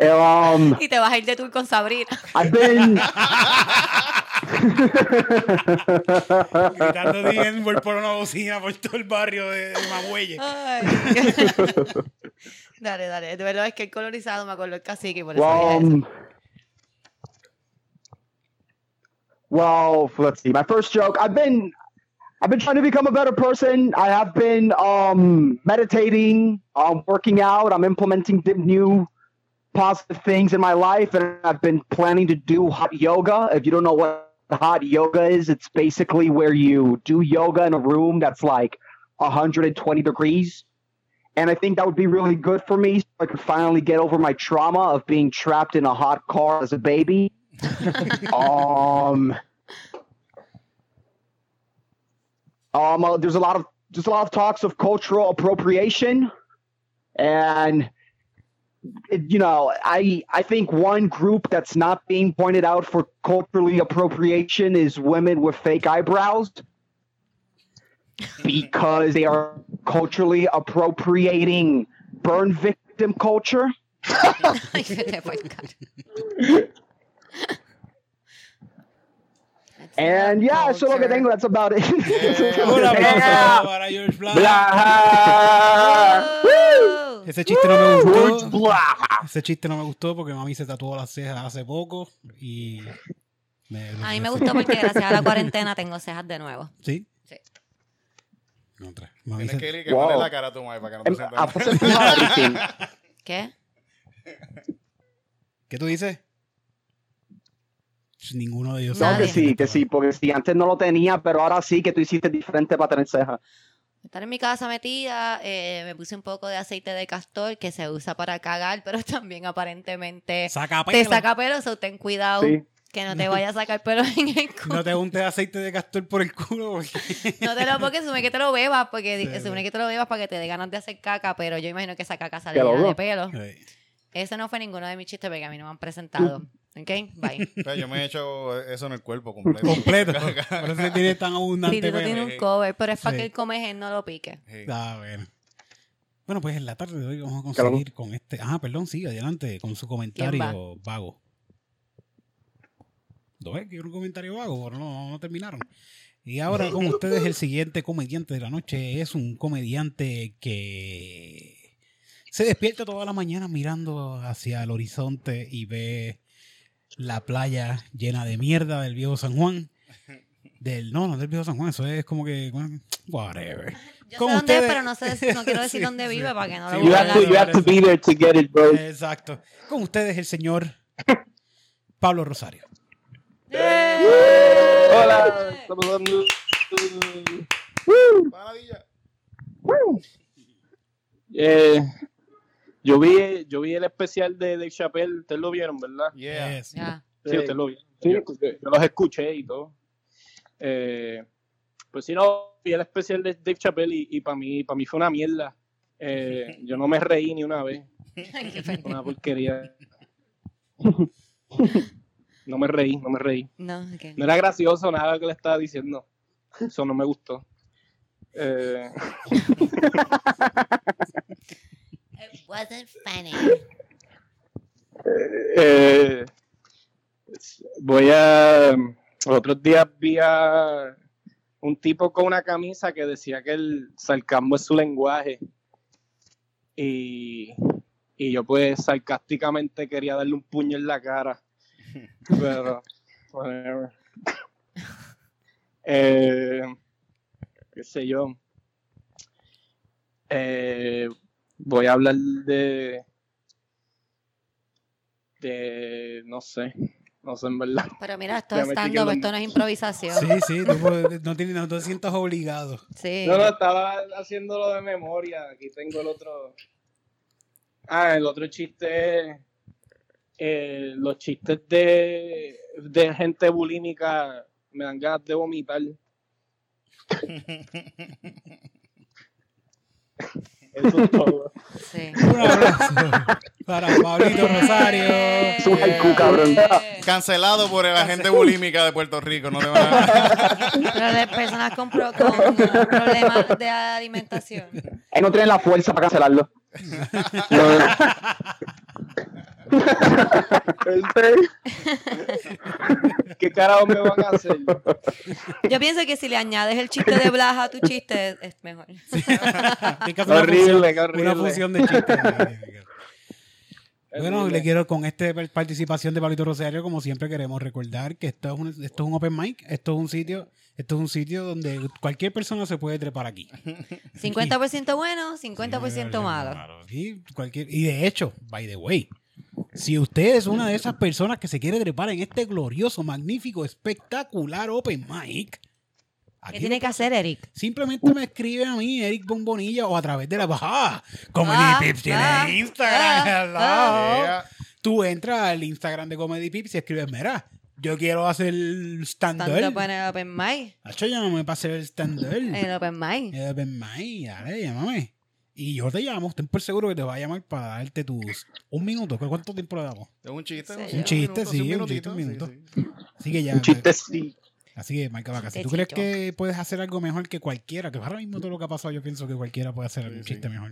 Um, Y te vas a ir de tour con Sabrina. I've been. Gritando Dienver por una bocina por todo el barrio de, de Mamuelle. Dale, dale. De verdad es que el colorizado me acuerdo el cacique por eso. um, well, let's see. My first joke. I've been, I've been trying to become a better person. I have been um, meditating, um, working out. I'm implementing new positive things in my life, and I've been planning to do hot yoga. If you don't know what hot yoga is, it's basically where you do yoga in a room that's like 120 degrees. And I think that would be really good for me so I could finally get over my trauma of being trapped in a hot car as a baby. um, um, uh, there's a lot of there's a lot of talks of cultural appropriation, and it- you know, I I think one group that's not being pointed out for culturally appropriation is women with fake eyebrows. Because they are culturally appropriating burn victim culture. And yeah, eso es lo que tengo. That's about it. Un aplauso para George Blah. Blah. Oh. Ese chiste no me gustó. Ese chiste no me gustó porque mami se tatuó las cejas hace poco y... me- A mí me gustó porque gracias a la cuarentena tengo cejas de nuevo. ¿Sí? Sí. Otra. Mami Tienes se- que ir y que Wow. la cara a tu madre para que no te Em, sientas ah, pues. ¿Qué? ¿Qué tú dices? Ninguno de ellos. No, que sí, que sí, porque si antes no lo tenía, pero ahora sí que tú hiciste diferente para tener cejas. Estar en mi casa metida, eh, me puse un poco de aceite de castor que se usa para cagar, pero también aparentemente Saca te saca pelo, so ten cuidado Sí. que no te vaya a sacar pelo en el culo. No te untes aceite de castor por el culo porque... No te lo porque sume que te lo bebas, porque Sí, sume que te lo bebas para que te dé ganas de hacer caca, pero yo imagino que esa caca sale de pelo. Sí. Ese no fue ninguno de mis chistes porque a mí no me han presentado. ¿Ok? Bye. Yo me he hecho eso en el cuerpo completo. Completo. Por eso tiene tan abundante Titito tiene un cover, pero es para Sí. que el comején no lo pique. Sí. Ah, bueno. Bueno, pues en la tarde de hoy vamos a Claro. conseguir con este. Ah, perdón, sí, adelante con su comentario vago. ¿Lo ves? Que era un comentario vago, pero no, no terminaron. Y ahora con ustedes el siguiente comediante de la noche es un comediante que se despierta toda la mañana mirando hacia el horizonte y ve la playa llena de mierda del viejo San Juan. Del, no, no del viejo San Juan, eso es como que, bueno, whatever. Yo sé Con dónde es, ustedes- pero no, sé, no quiero decir Sí, dónde sí. vive para que no Sí, lo You vuelva have, to, you a have to be there to get it, bro. Exacto. Con ustedes el señor Pablo Rosario. Hola, estamos dando- Maravilla. Eh, yo vi, yo vi el especial de Dave Chappelle, ustedes lo vieron, ¿verdad? Yeah. Sí, ustedes lo vieron. Sí, yo, yo los escuché y todo. Eh, pues sí, no, vi el especial de Dave Chappelle y, y para mí, para mí fue una mierda. Eh, yo no me reí ni una vez, una porquería. No me reí, no me reí. No, ok. No era gracioso nada lo que le estaba diciendo. Eso no me gustó. Eh, wasn't funny. eh, voy a. Otros días vi a un tipo con una camisa que decía que el sarcasmo es su lenguaje. Y, y yo, pues, sarcásticamente quería darle un puño en la cara. Pero. whatever. Eh, qué sé yo. Eh, voy a hablar de. De. No sé. No sé, en verdad. Pero mira, esto es me stand chiqué los- esto no es improvisación. Sí, sí, tú no, tienes- no te sientas obligado. Sí. No, no, estaba haciéndolo de memoria. Aquí tengo el otro. Ah, el otro chiste es. eh, los chistes de, de gente bulímica me dan ganas de vomitar. Eso es todo. Sí. Un abrazo para Pablito Rosario. Es un haiku, cabrón. Cancelado por el agente bulímica de Puerto Rico. No te van a... Pero de personas con, pro- con problemas de alimentación. Él no tiene la fuerza para cancelarlo. Este- ¿Qué carajo me van a hacer? Yo pienso que si le añades el chiste de Blas a tu chiste, es mejor. Que hacer una Horrible, fusión- qué horrible. Una fusión de chistes. Bueno, le quiero con esta participación de Pablito Rosario, como siempre queremos recordar que esto es un, esto es un open mic, esto es un sitio, esto es un sitio donde cualquier persona se puede trepar aquí. 50% bueno, 50% malo. Y, cualquier, y de hecho, by the way, si usted es una de esas personas que se quiere trepar en este glorioso, magnífico, espectacular open mic, ¿Qué tiene lo- que hacer, Eric? simplemente me escribe a mí, Eric Bombonilla, o a través de la bajada. Comedy Ah, Pips tiene ah, Instagram. ah, hello. Yeah. Tú entras al Instagram de Comedy Pips y escribes, mira, yo quiero hacer stand-up. Stand up en el Open Mic. Hacho, llámame para hacer el stand-up. El Open Mic. Eh, ven, May, dale, llámame. Y yo te llamo, ten por seguro que te va a llamar para darte tus un minuto. ¿Cuánto tiempo le damos? Es un chiste. Un Un chiste, sí, un minutito, chiste, un minuto. sí. Así que ya. Un chiste sí. Así que, Marca Vaca, si tú crees que puedes hacer algo mejor que cualquiera, que ahora mismo todo lo que ha pasado, yo pienso que cualquiera puede hacer sí. chiste mejor.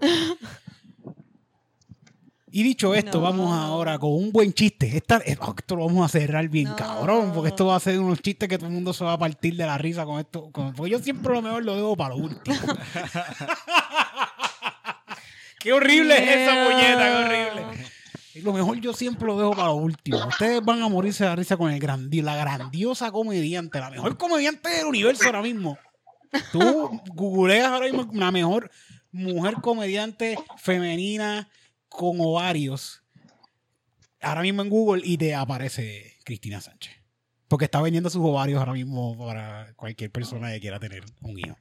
Y dicho esto, No. vamos ahora con un buen chiste. Esta, eh, oh, esto lo vamos a cerrar bien No. cabrón, porque esto va a ser unos chistes que todo el mundo se va a partir de la risa con esto. con- porque yo siempre lo mejor lo dejo para lo último. qué horrible es esa puñeta, qué horrible. Y lo mejor yo siempre lo dejo para lo último. Ustedes van a morirse de la risa con el grandi la grandiosa comediante, la mejor comediante del universo ahora mismo. Tú googleas ahora mismo la mejor mujer comediante femenina con ovarios. Ahora mismo en Google y te aparece Cristina Sánchez. Porque está vendiendo sus ovarios ahora mismo para cualquier persona que quiera tener un hijo.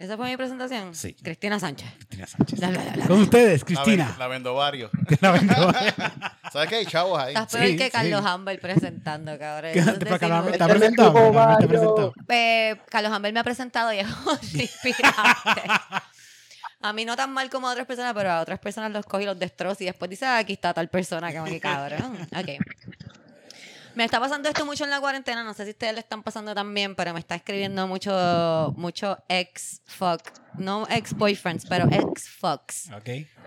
¿Esa fue mi presentación? Sí. Cristina Sánchez. Cristina Sánchez. Bla, bla. Con ustedes, La, Cristina. ven- la vendo varios. La vendió. ¿Sabes qué hay chavos ahí? Estás peor Sí, que Carlos sí. Amber presentando, cabrón. ¿Qué- Entonces pero Carlos ¿Está presentado? es mi Carlos ¿Está ovario. presentado? Eh, Carlos Amber me ha presentado y es inspirante. A mí no tan mal como a otras personas, pero a otras personas los coge y los destroza y después dice, ah, aquí está tal persona, que cabrón. Ok. Me está pasando esto mucho en la cuarentena, no sé si ustedes le están pasando también, pero me está escribiendo mucho, mucho ex fuck, no ex boyfriends, pero ex fucks.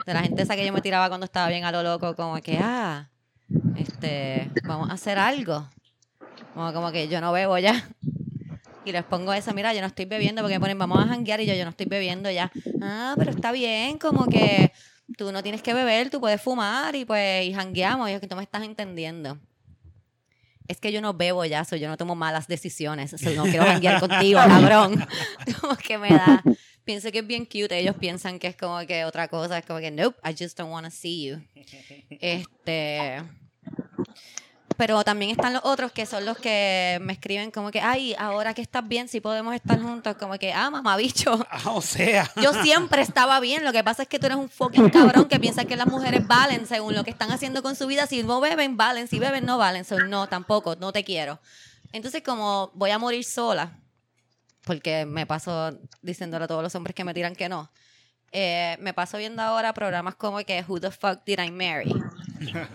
De la gente esa que yo me tiraba cuando estaba bien a lo loco, como que, ah, este, vamos a hacer algo. Como, como que yo no bebo ya. Y les pongo esa, mira, yo no estoy bebiendo, porque me ponen, vamos a janguear y yo, yo no estoy bebiendo ya. Ah, pero está bien, como que tú no tienes que beber, tú puedes fumar y pues y jangueamos. Y es que tú me estás entendiendo. Es que yo no bebo ya, so yo no tomo malas decisiones. so no quiero janguear contigo, cabrón. como que me da. Pienso que es bien cute. Ellos piensan que es como que otra cosa. Es como que, nope, I just don't want to see you. Este. Pero también están los otros que son los que me escriben como que, ay, ahora que estás bien, si podemos estar juntos. Como que, ah, mamabicho. Ah, o sea. Yo siempre estaba bien. Lo que pasa es que tú eres un fucking cabrón que piensa que las mujeres valen según lo que están haciendo con su vida. Si no beben, valen. Si beben, no valen. So, no, tampoco. No te quiero. Entonces, como voy a morir sola, porque me paso diciéndole a todos los hombres que me tiran que no, eh, me paso viendo ahora programas como que Who the Fuck Did I Marry?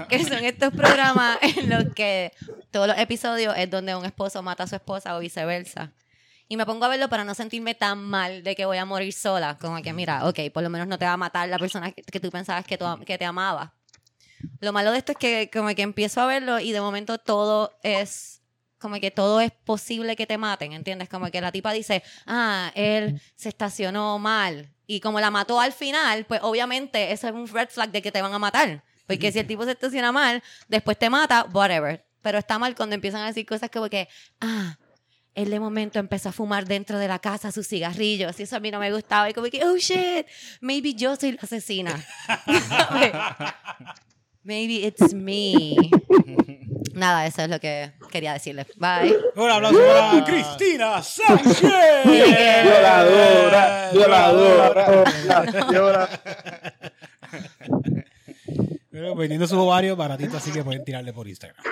que son estos programas en los que todos los episodios es donde un esposo mata a su esposa o viceversa. Y me pongo a verlo para no sentirme tan mal de que voy a morir sola. Como que, mira, ok, por lo menos no te va a matar la persona que, tú pensabas que, que te amaba. Lo malo de esto es que como que empiezo a verlo y de momento todo es como que todo es posible que te maten, ¿entiendes? Como que la tipa dice, ah, él se estacionó mal. Y como la mató al final, pues obviamente eso es un red flag de que te van a matar. Porque si el tipo se estaciona mal, después te mata, whatever. Pero está mal cuando empiezan a decir cosas como que, ah, él de momento empezó a fumar dentro de la casa sus cigarrillos y eso a mí no me gustaba y como que, oh shit, maybe yo soy la asesina. maybe it's me. Nada, eso es lo que quería decirles. Bye. Un aplauso para Cristina Sánchez. Violadora, violadora, violadora. Pero vendiendo sus ovarios baratitos, así que pueden tirarle por Instagram.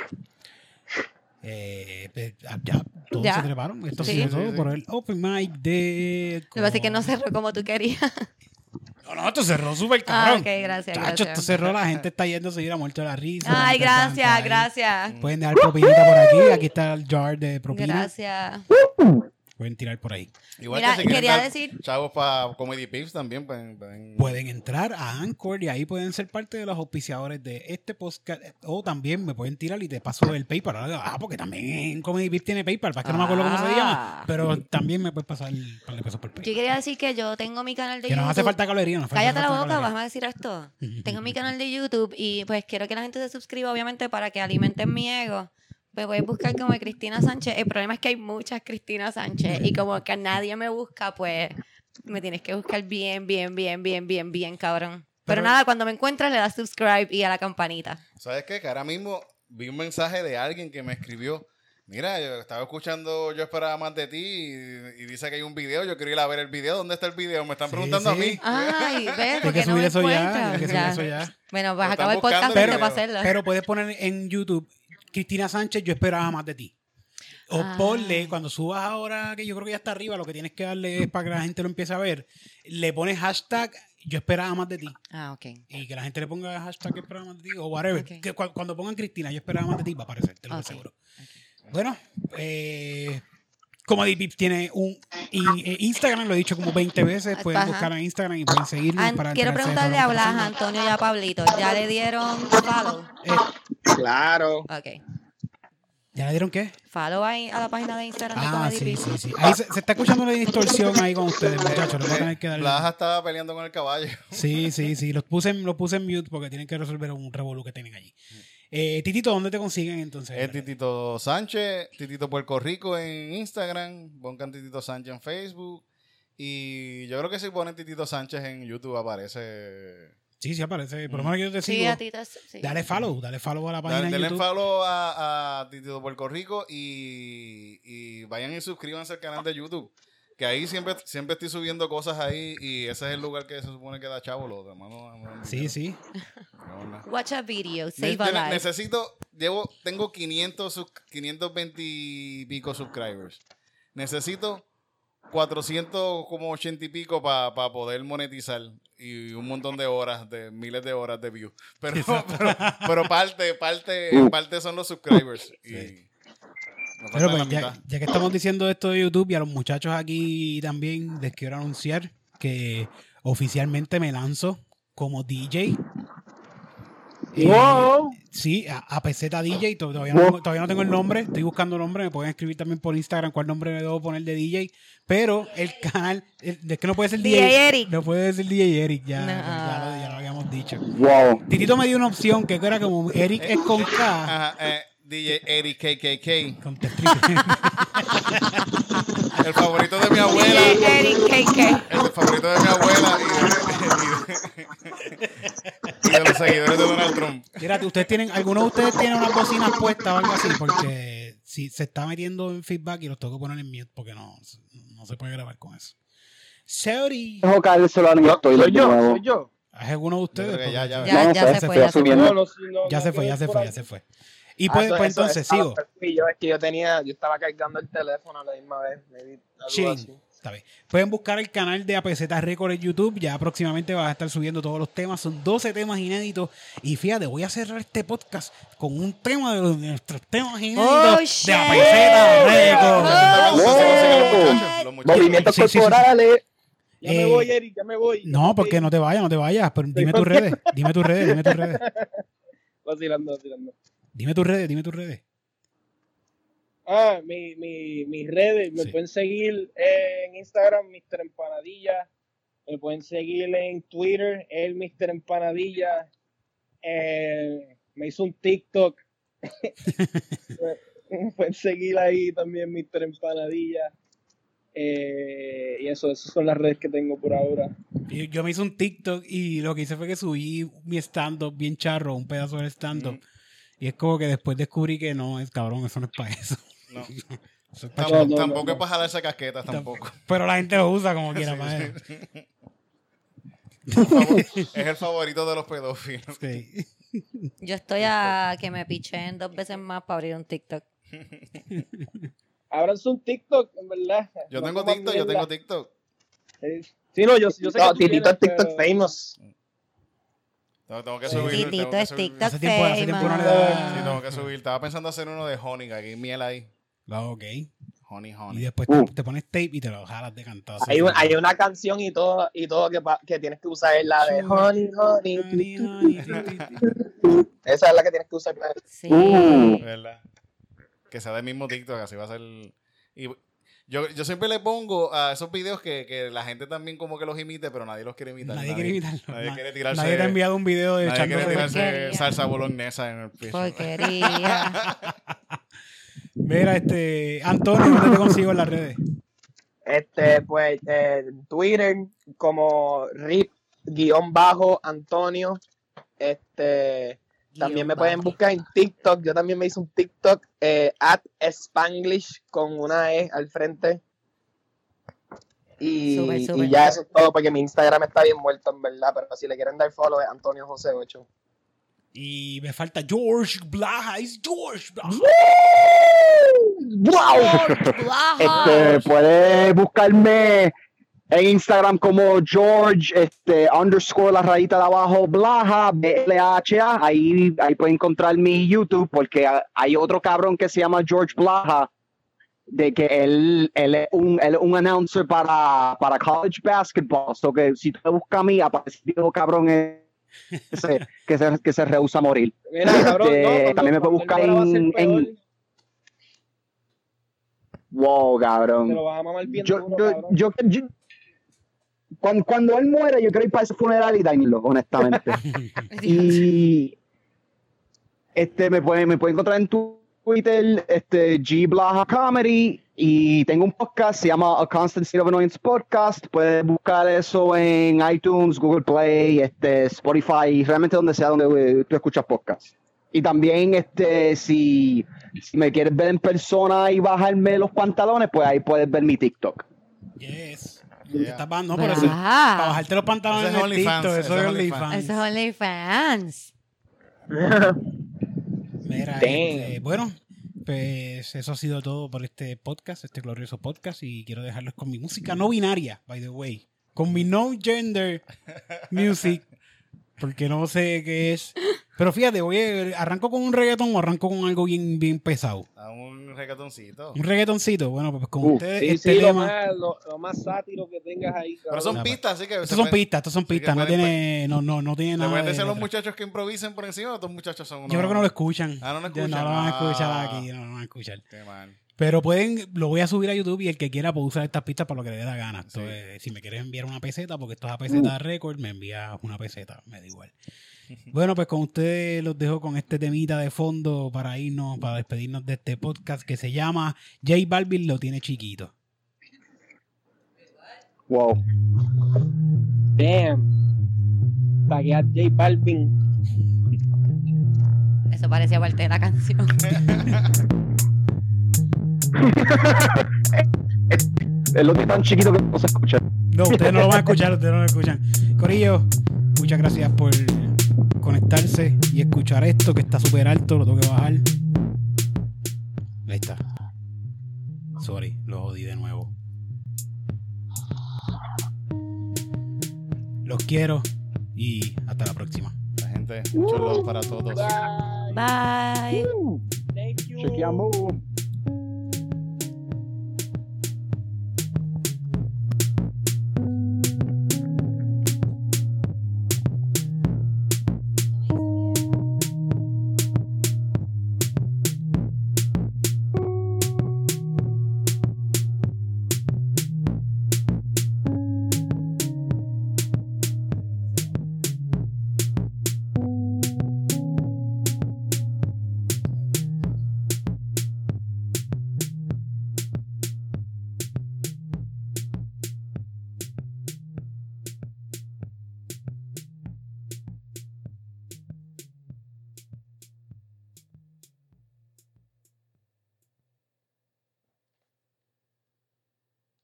Eh, pues, ya, todos Ya. se treparon. Esto Sí. sí. todo por el open mic de. Lo que pasa es que no cerró como tú querías. No, esto cerró súper Ah, cabrón. ok, gracias, Chacho, gracias. esto cerró, la gente está yendo a seguir a muerto de la risa. Ay, gracias, gracias. Pueden dejar propinita por aquí. Aquí está el jar de propina. Gracias. Pueden tirar por ahí. Igual Mira, que si quería decir- Chavos para Comedy Pips también pueden. pueden- Pueden entrar a Anchor y ahí pueden ser parte de los auspiciadores de este podcast. O también me pueden tirar y te paso el PayPal. Ah, porque también Comedy Pip tiene PayPal. Para que no me acuerdo cómo se Ah. llama. Pero también me puedes pasar un par de pesos por Yo PayPal. quería decir que yo tengo mi canal de Que YouTube. nos hace falta calorías. nos falta- Cállate la boca, vas a decir esto. Tengo mi canal de YouTube y pues quiero que la gente se suscriba, obviamente, para que alimenten mi ego. Me voy a buscar como Cristina Sánchez. El problema es que hay muchas Cristina Sánchez y como que nadie me busca, pues me tienes que buscar bien, bien, bien, bien, bien, bien, cabrón. Pero, Pero- nada, cuando me encuentras le das subscribe y a la campanita. ¿Sabes qué? Que ahora mismo vi un mensaje de alguien que me escribió. Mira, yo estaba escuchando Yo esperaba más de ti y, y dice que hay un video. Yo quiero ir a ver el video. ¿Dónde está el video? Me están Sí, preguntando sí. a mí. Ay, ves, porque que no subir me eso ya. que subir Ya. eso ya. Bueno, pues acaba el podcast veo. para hacerlo. Pero puedes poner en YouTube Cristina Sánchez, yo esperaba más de ti. O Ah. ponle, cuando subas ahora, que yo creo que ya está arriba, lo que tienes que darle es para que la gente lo empiece a ver, le pones hashtag yo esperaba más de ti. Ah, ok. Y que la gente le ponga hashtag yo esperaba más de ti o whatever. Que cu- cuando pongan Cristina, yo esperaba más de ti, va a aparecer, te lo aseguro. Bueno, eh, Comedy Pips tiene un eh, Instagram, lo he dicho como 20 veces. Pueden Ajá. buscar en Instagram y pueden seguirnos An- para quiero de preguntarle a lo Blas. Antonio y a Pablito. ¿Ya le dieron follow? Eh, Claro. Ok. ¿Ya le dieron qué? Follow ahí a la página de Instagram de Ah, Comedy sí, Pips. sí, sí. Ahí se, se está escuchando la distorsión ahí con ustedes, muchachos. Les voy a tener que dar. Blaja estaba peleando con el caballo. Sí, sí, sí. Los puse, en, los puse en mute porque tienen que resolver un revolú que tienen allí. Eh, Titito, ¿dónde te consiguen entonces? Es Titito Sánchez, Titito Puerto Rico en Instagram, pongan Titito Sánchez en Facebook. Y yo creo que si ponen Titito Sánchez en YouTube aparece. Sí, sí aparece. Por lo menos yo te sigo. Sí, a ti te... sí. Dale follow, dale follow a la página Dale, de denle YouTube. follow a, a Titito Puerto Rico y, y vayan y suscríbanse al canal de YouTube. Que ahí siempre, siempre estoy subiendo cosas ahí y ese es el lugar que se supone que da chavo. Los demás no- no- no- Sí, sí. Watch a video, save a life. necesito, llevo, tengo 500, sus- 520 y pico subscribers. Necesito 400, como 80 y pico para poder monetizar y un montón de horas, de miles de horas de views. Pero, pero, pero parte, parte, parte son los subscribers. Y me Pero pues, ya, que estamos diciendo esto de YouTube y a los muchachos aquí también les quiero anunciar que oficialmente me lanzo como DJ. Eh, Wow. Sí, a, a Peseta DJ, to- todavía no, tengo, todavía no tengo el nombre, estoy buscando nombre, me pueden escribir también por Instagram cuál nombre me debo poner de DJ, pero el canal, el- es que no puede ser DJ, DJ Eric. no puede ser DJ Eric, ya, No. ya, lo, ya lo habíamos habíamos dicho. Wow. Titito me dio una opción que era como Eric es con K. Ajá, eh, DJ Eric KKK. El favorito de mi abuela. DJ Eric KK. El favorito de mi abuela y de, y de- y de los seguidores de Donald Trump. Mira, ustedes tienen, algunos de ustedes tienen unas bocinas puestas o algo así, porque si se está metiendo en feedback y los tengo que poner en mute porque no, no se puede grabar con eso. Sorry. Dejo estoy Soy yo, soy yo. ¿Es alguno de ustedes? Ya, ya, Porque- Ya, No, ya sé, se fue, ya se fue. Ya se fue, ya se fue, Y Ah, pues, eso- pues eso entonces sigo. yo, es que yo tenía, yo estaba cargando el teléfono a la misma vez. maybe, algo Chin. así. Está bien. Pueden buscar el canal de APZ Record en YouTube. Ya próximamente vas a estar subiendo todos los temas. Son 12 temas inéditos. Y fíjate, voy a cerrar este podcast con un tema de, los- de nuestros temas inéditos Oh, de. APZ Record. Los muchachos. Movimientos Sí, sí, sí. corporales. Ya me Eh, voy, Eric, ya me voy. No, porque no te vayas, no te vayas. Pero dime tus redes. Dime tus redes, dime tus redes. Vacilando, vacilando. Dime tus redes, dime tus redes. Ah, mi, mi, mis redes, me Sí. pueden seguir en Instagram, Mr. Empanadilla. Me pueden seguir en Twitter, el Mr. Empanadilla. Eh, me hizo un TikTok. me pueden seguir ahí también, Mr. Empanadilla. Eh, y eso, esas son las redes que tengo por ahora. Yo, yo me hice un TikTok y lo que hice fue que subí mi stand-up bien charro, un pedazo del stand-up. Mm. Y es como que después descubrí que no, es cabrón, eso no es para eso. No. Eso es pa' Tampoco, No, no, tampoco no, es para jalarse casquetas, tampoco. Pero la gente lo usa como quiera para eso. Es el favorito de los pedófilos. Sí. Yo estoy a que me pichen dos veces más para abrir un TikTok. Ábranse un TikTok, en verdad. Yo No tengo TikTok, yo tengo TikTok. Sí, no, yo, yo sé No, que Titito es TikTok pero- famous. Tengo, tengo que Sí. subir. Titito tengo que es subir. TikTok Hace tiempo, hace tiempo no le famous. Sí, tengo que subir. Estaba pensando hacer uno de honey, que aquí hay miel ahí. Ah, ok. Honey, Y honey. después Uh. te, te pones tape y te lo jalas de cantazo. Hay, un- hay una canción y todo, y todo que, que tienes que usar, es la de Honey, Honey. Honey, honey. Esa es la que tienes que usar. para- Sí. Uh. ¿Verdad? Que sea del mismo TikTok, así va a ser. Y yo, yo siempre le pongo a esos videos que, que la gente también como que los imite, pero nadie los quiere imitar. Nadie quiere imitarlo. Nadie Na- quiere tirarse. Nadie te ha enviado un video de nadie quiere tirarse Porquería. salsa bolognesa en el piso. Porquería. Mira, este. Antonio, ¿dónde te consigo en las redes? Este, pues, en Twitter, como Rip-Antonio. Este, también me pueden buscar en TikTok. Yo también me hice un TikTok, eh, at Spanglish, con una E al frente. Y, y ya eso es todo, porque mi Instagram está bien muerto, en verdad. Pero si le quieren dar follow, es Antonio José 8. Y me falta George Blaha. Es George Blaha. Guau. Este, puedes buscarme en Instagram como George, este, underscore la rayita de abajo, Blaha, B-L-A-H-A. Ahí, ahí puedes encontrar mi YouTube, porque ha- hay otro cabrón que se llama George Blaha, de que él, él es un, él es un announcer para, para college basketball. So que si tú buscas a mí, aparece el cabrón ese que se, que se rehúsa a morir. Mira, cabrón, Este, no, cuando- también me puede buscar en- Wow, cabrón. Te lo vas a mamar bien yo, duro, yo, cabrón. yo, yo- cuando, cuando él muere, yo quiero ir para ese funeral y dañarlo, honestamente. y este me pueden me puede encontrar en Twitter, este G Blaha Comedy, y tengo un podcast, se llama A Constant State of Annoyance Podcast. Puedes buscar eso en iTunes, Google Play, este, Spotify, realmente donde sea donde eh, tú escuchas podcast. Y también, este, si, si me quieres ver en persona y bajarme los pantalones, pues ahí puedes ver mi TikTok. Yes. Yeah. Estás bajando, no, pero eso- Ajá. para bajarte los pantalones Ese es en el OnlyFans, eso es OnlyFans. Eso es OnlyFans. Mira, este, bueno, pues eso ha sido todo por este podcast, este glorioso podcast, y quiero dejarlos con mi música no binaria, by the way, con mi no gender music, porque no sé qué es. Pero fíjate, voy a- arranco con un reggaetón o arranco con algo bien, bien pesado. A un reggaetoncito. Un reggaetoncito, bueno, pues con Uh, ustedes Sí, este sí, lo tema. más, lo, lo más sátiro que tengas ahí, Pero cabrón. son Nada, pistas, así que. Estos son puede- pistas, estos son pistas, no pueden- tiene, no, no, no tiene ¿Le nada. pueden a los muchachos que improvisen por encima o estos muchachos son unos. Yo creo que no lo escuchan. Ah, no lo Ya escuchan. No lo van a escuchar Ah. aquí, no lo van a escuchar. Qué mal. Pero pueden, lo voy a subir a YouTube y el que quiera puede usar estas pistas para lo que le dé la gana. Entonces, si me quieres enviar una peseta, porque esto es a peseta de récord, me envías una peseta, me da igual. Bueno, pues con ustedes los dejo con este temita de fondo para irnos, para despedirnos de este podcast que se llama J Balvin lo tiene chiquito. Wow. Damn. Taguear J Balvin. Eso parecía parte de la canción. Es lo que es tan chiquito que no se escucha. No, ustedes no lo van a escuchar, ustedes no lo escuchan. Corillo, muchas gracias por conectarse y escuchar esto que está súper alto, lo tengo que bajar. Ahí está. Sorry, lo jodí de nuevo. Los quiero y hasta la próxima. La gente, mucho love para todos. Bye. Thank you. Chequeamos.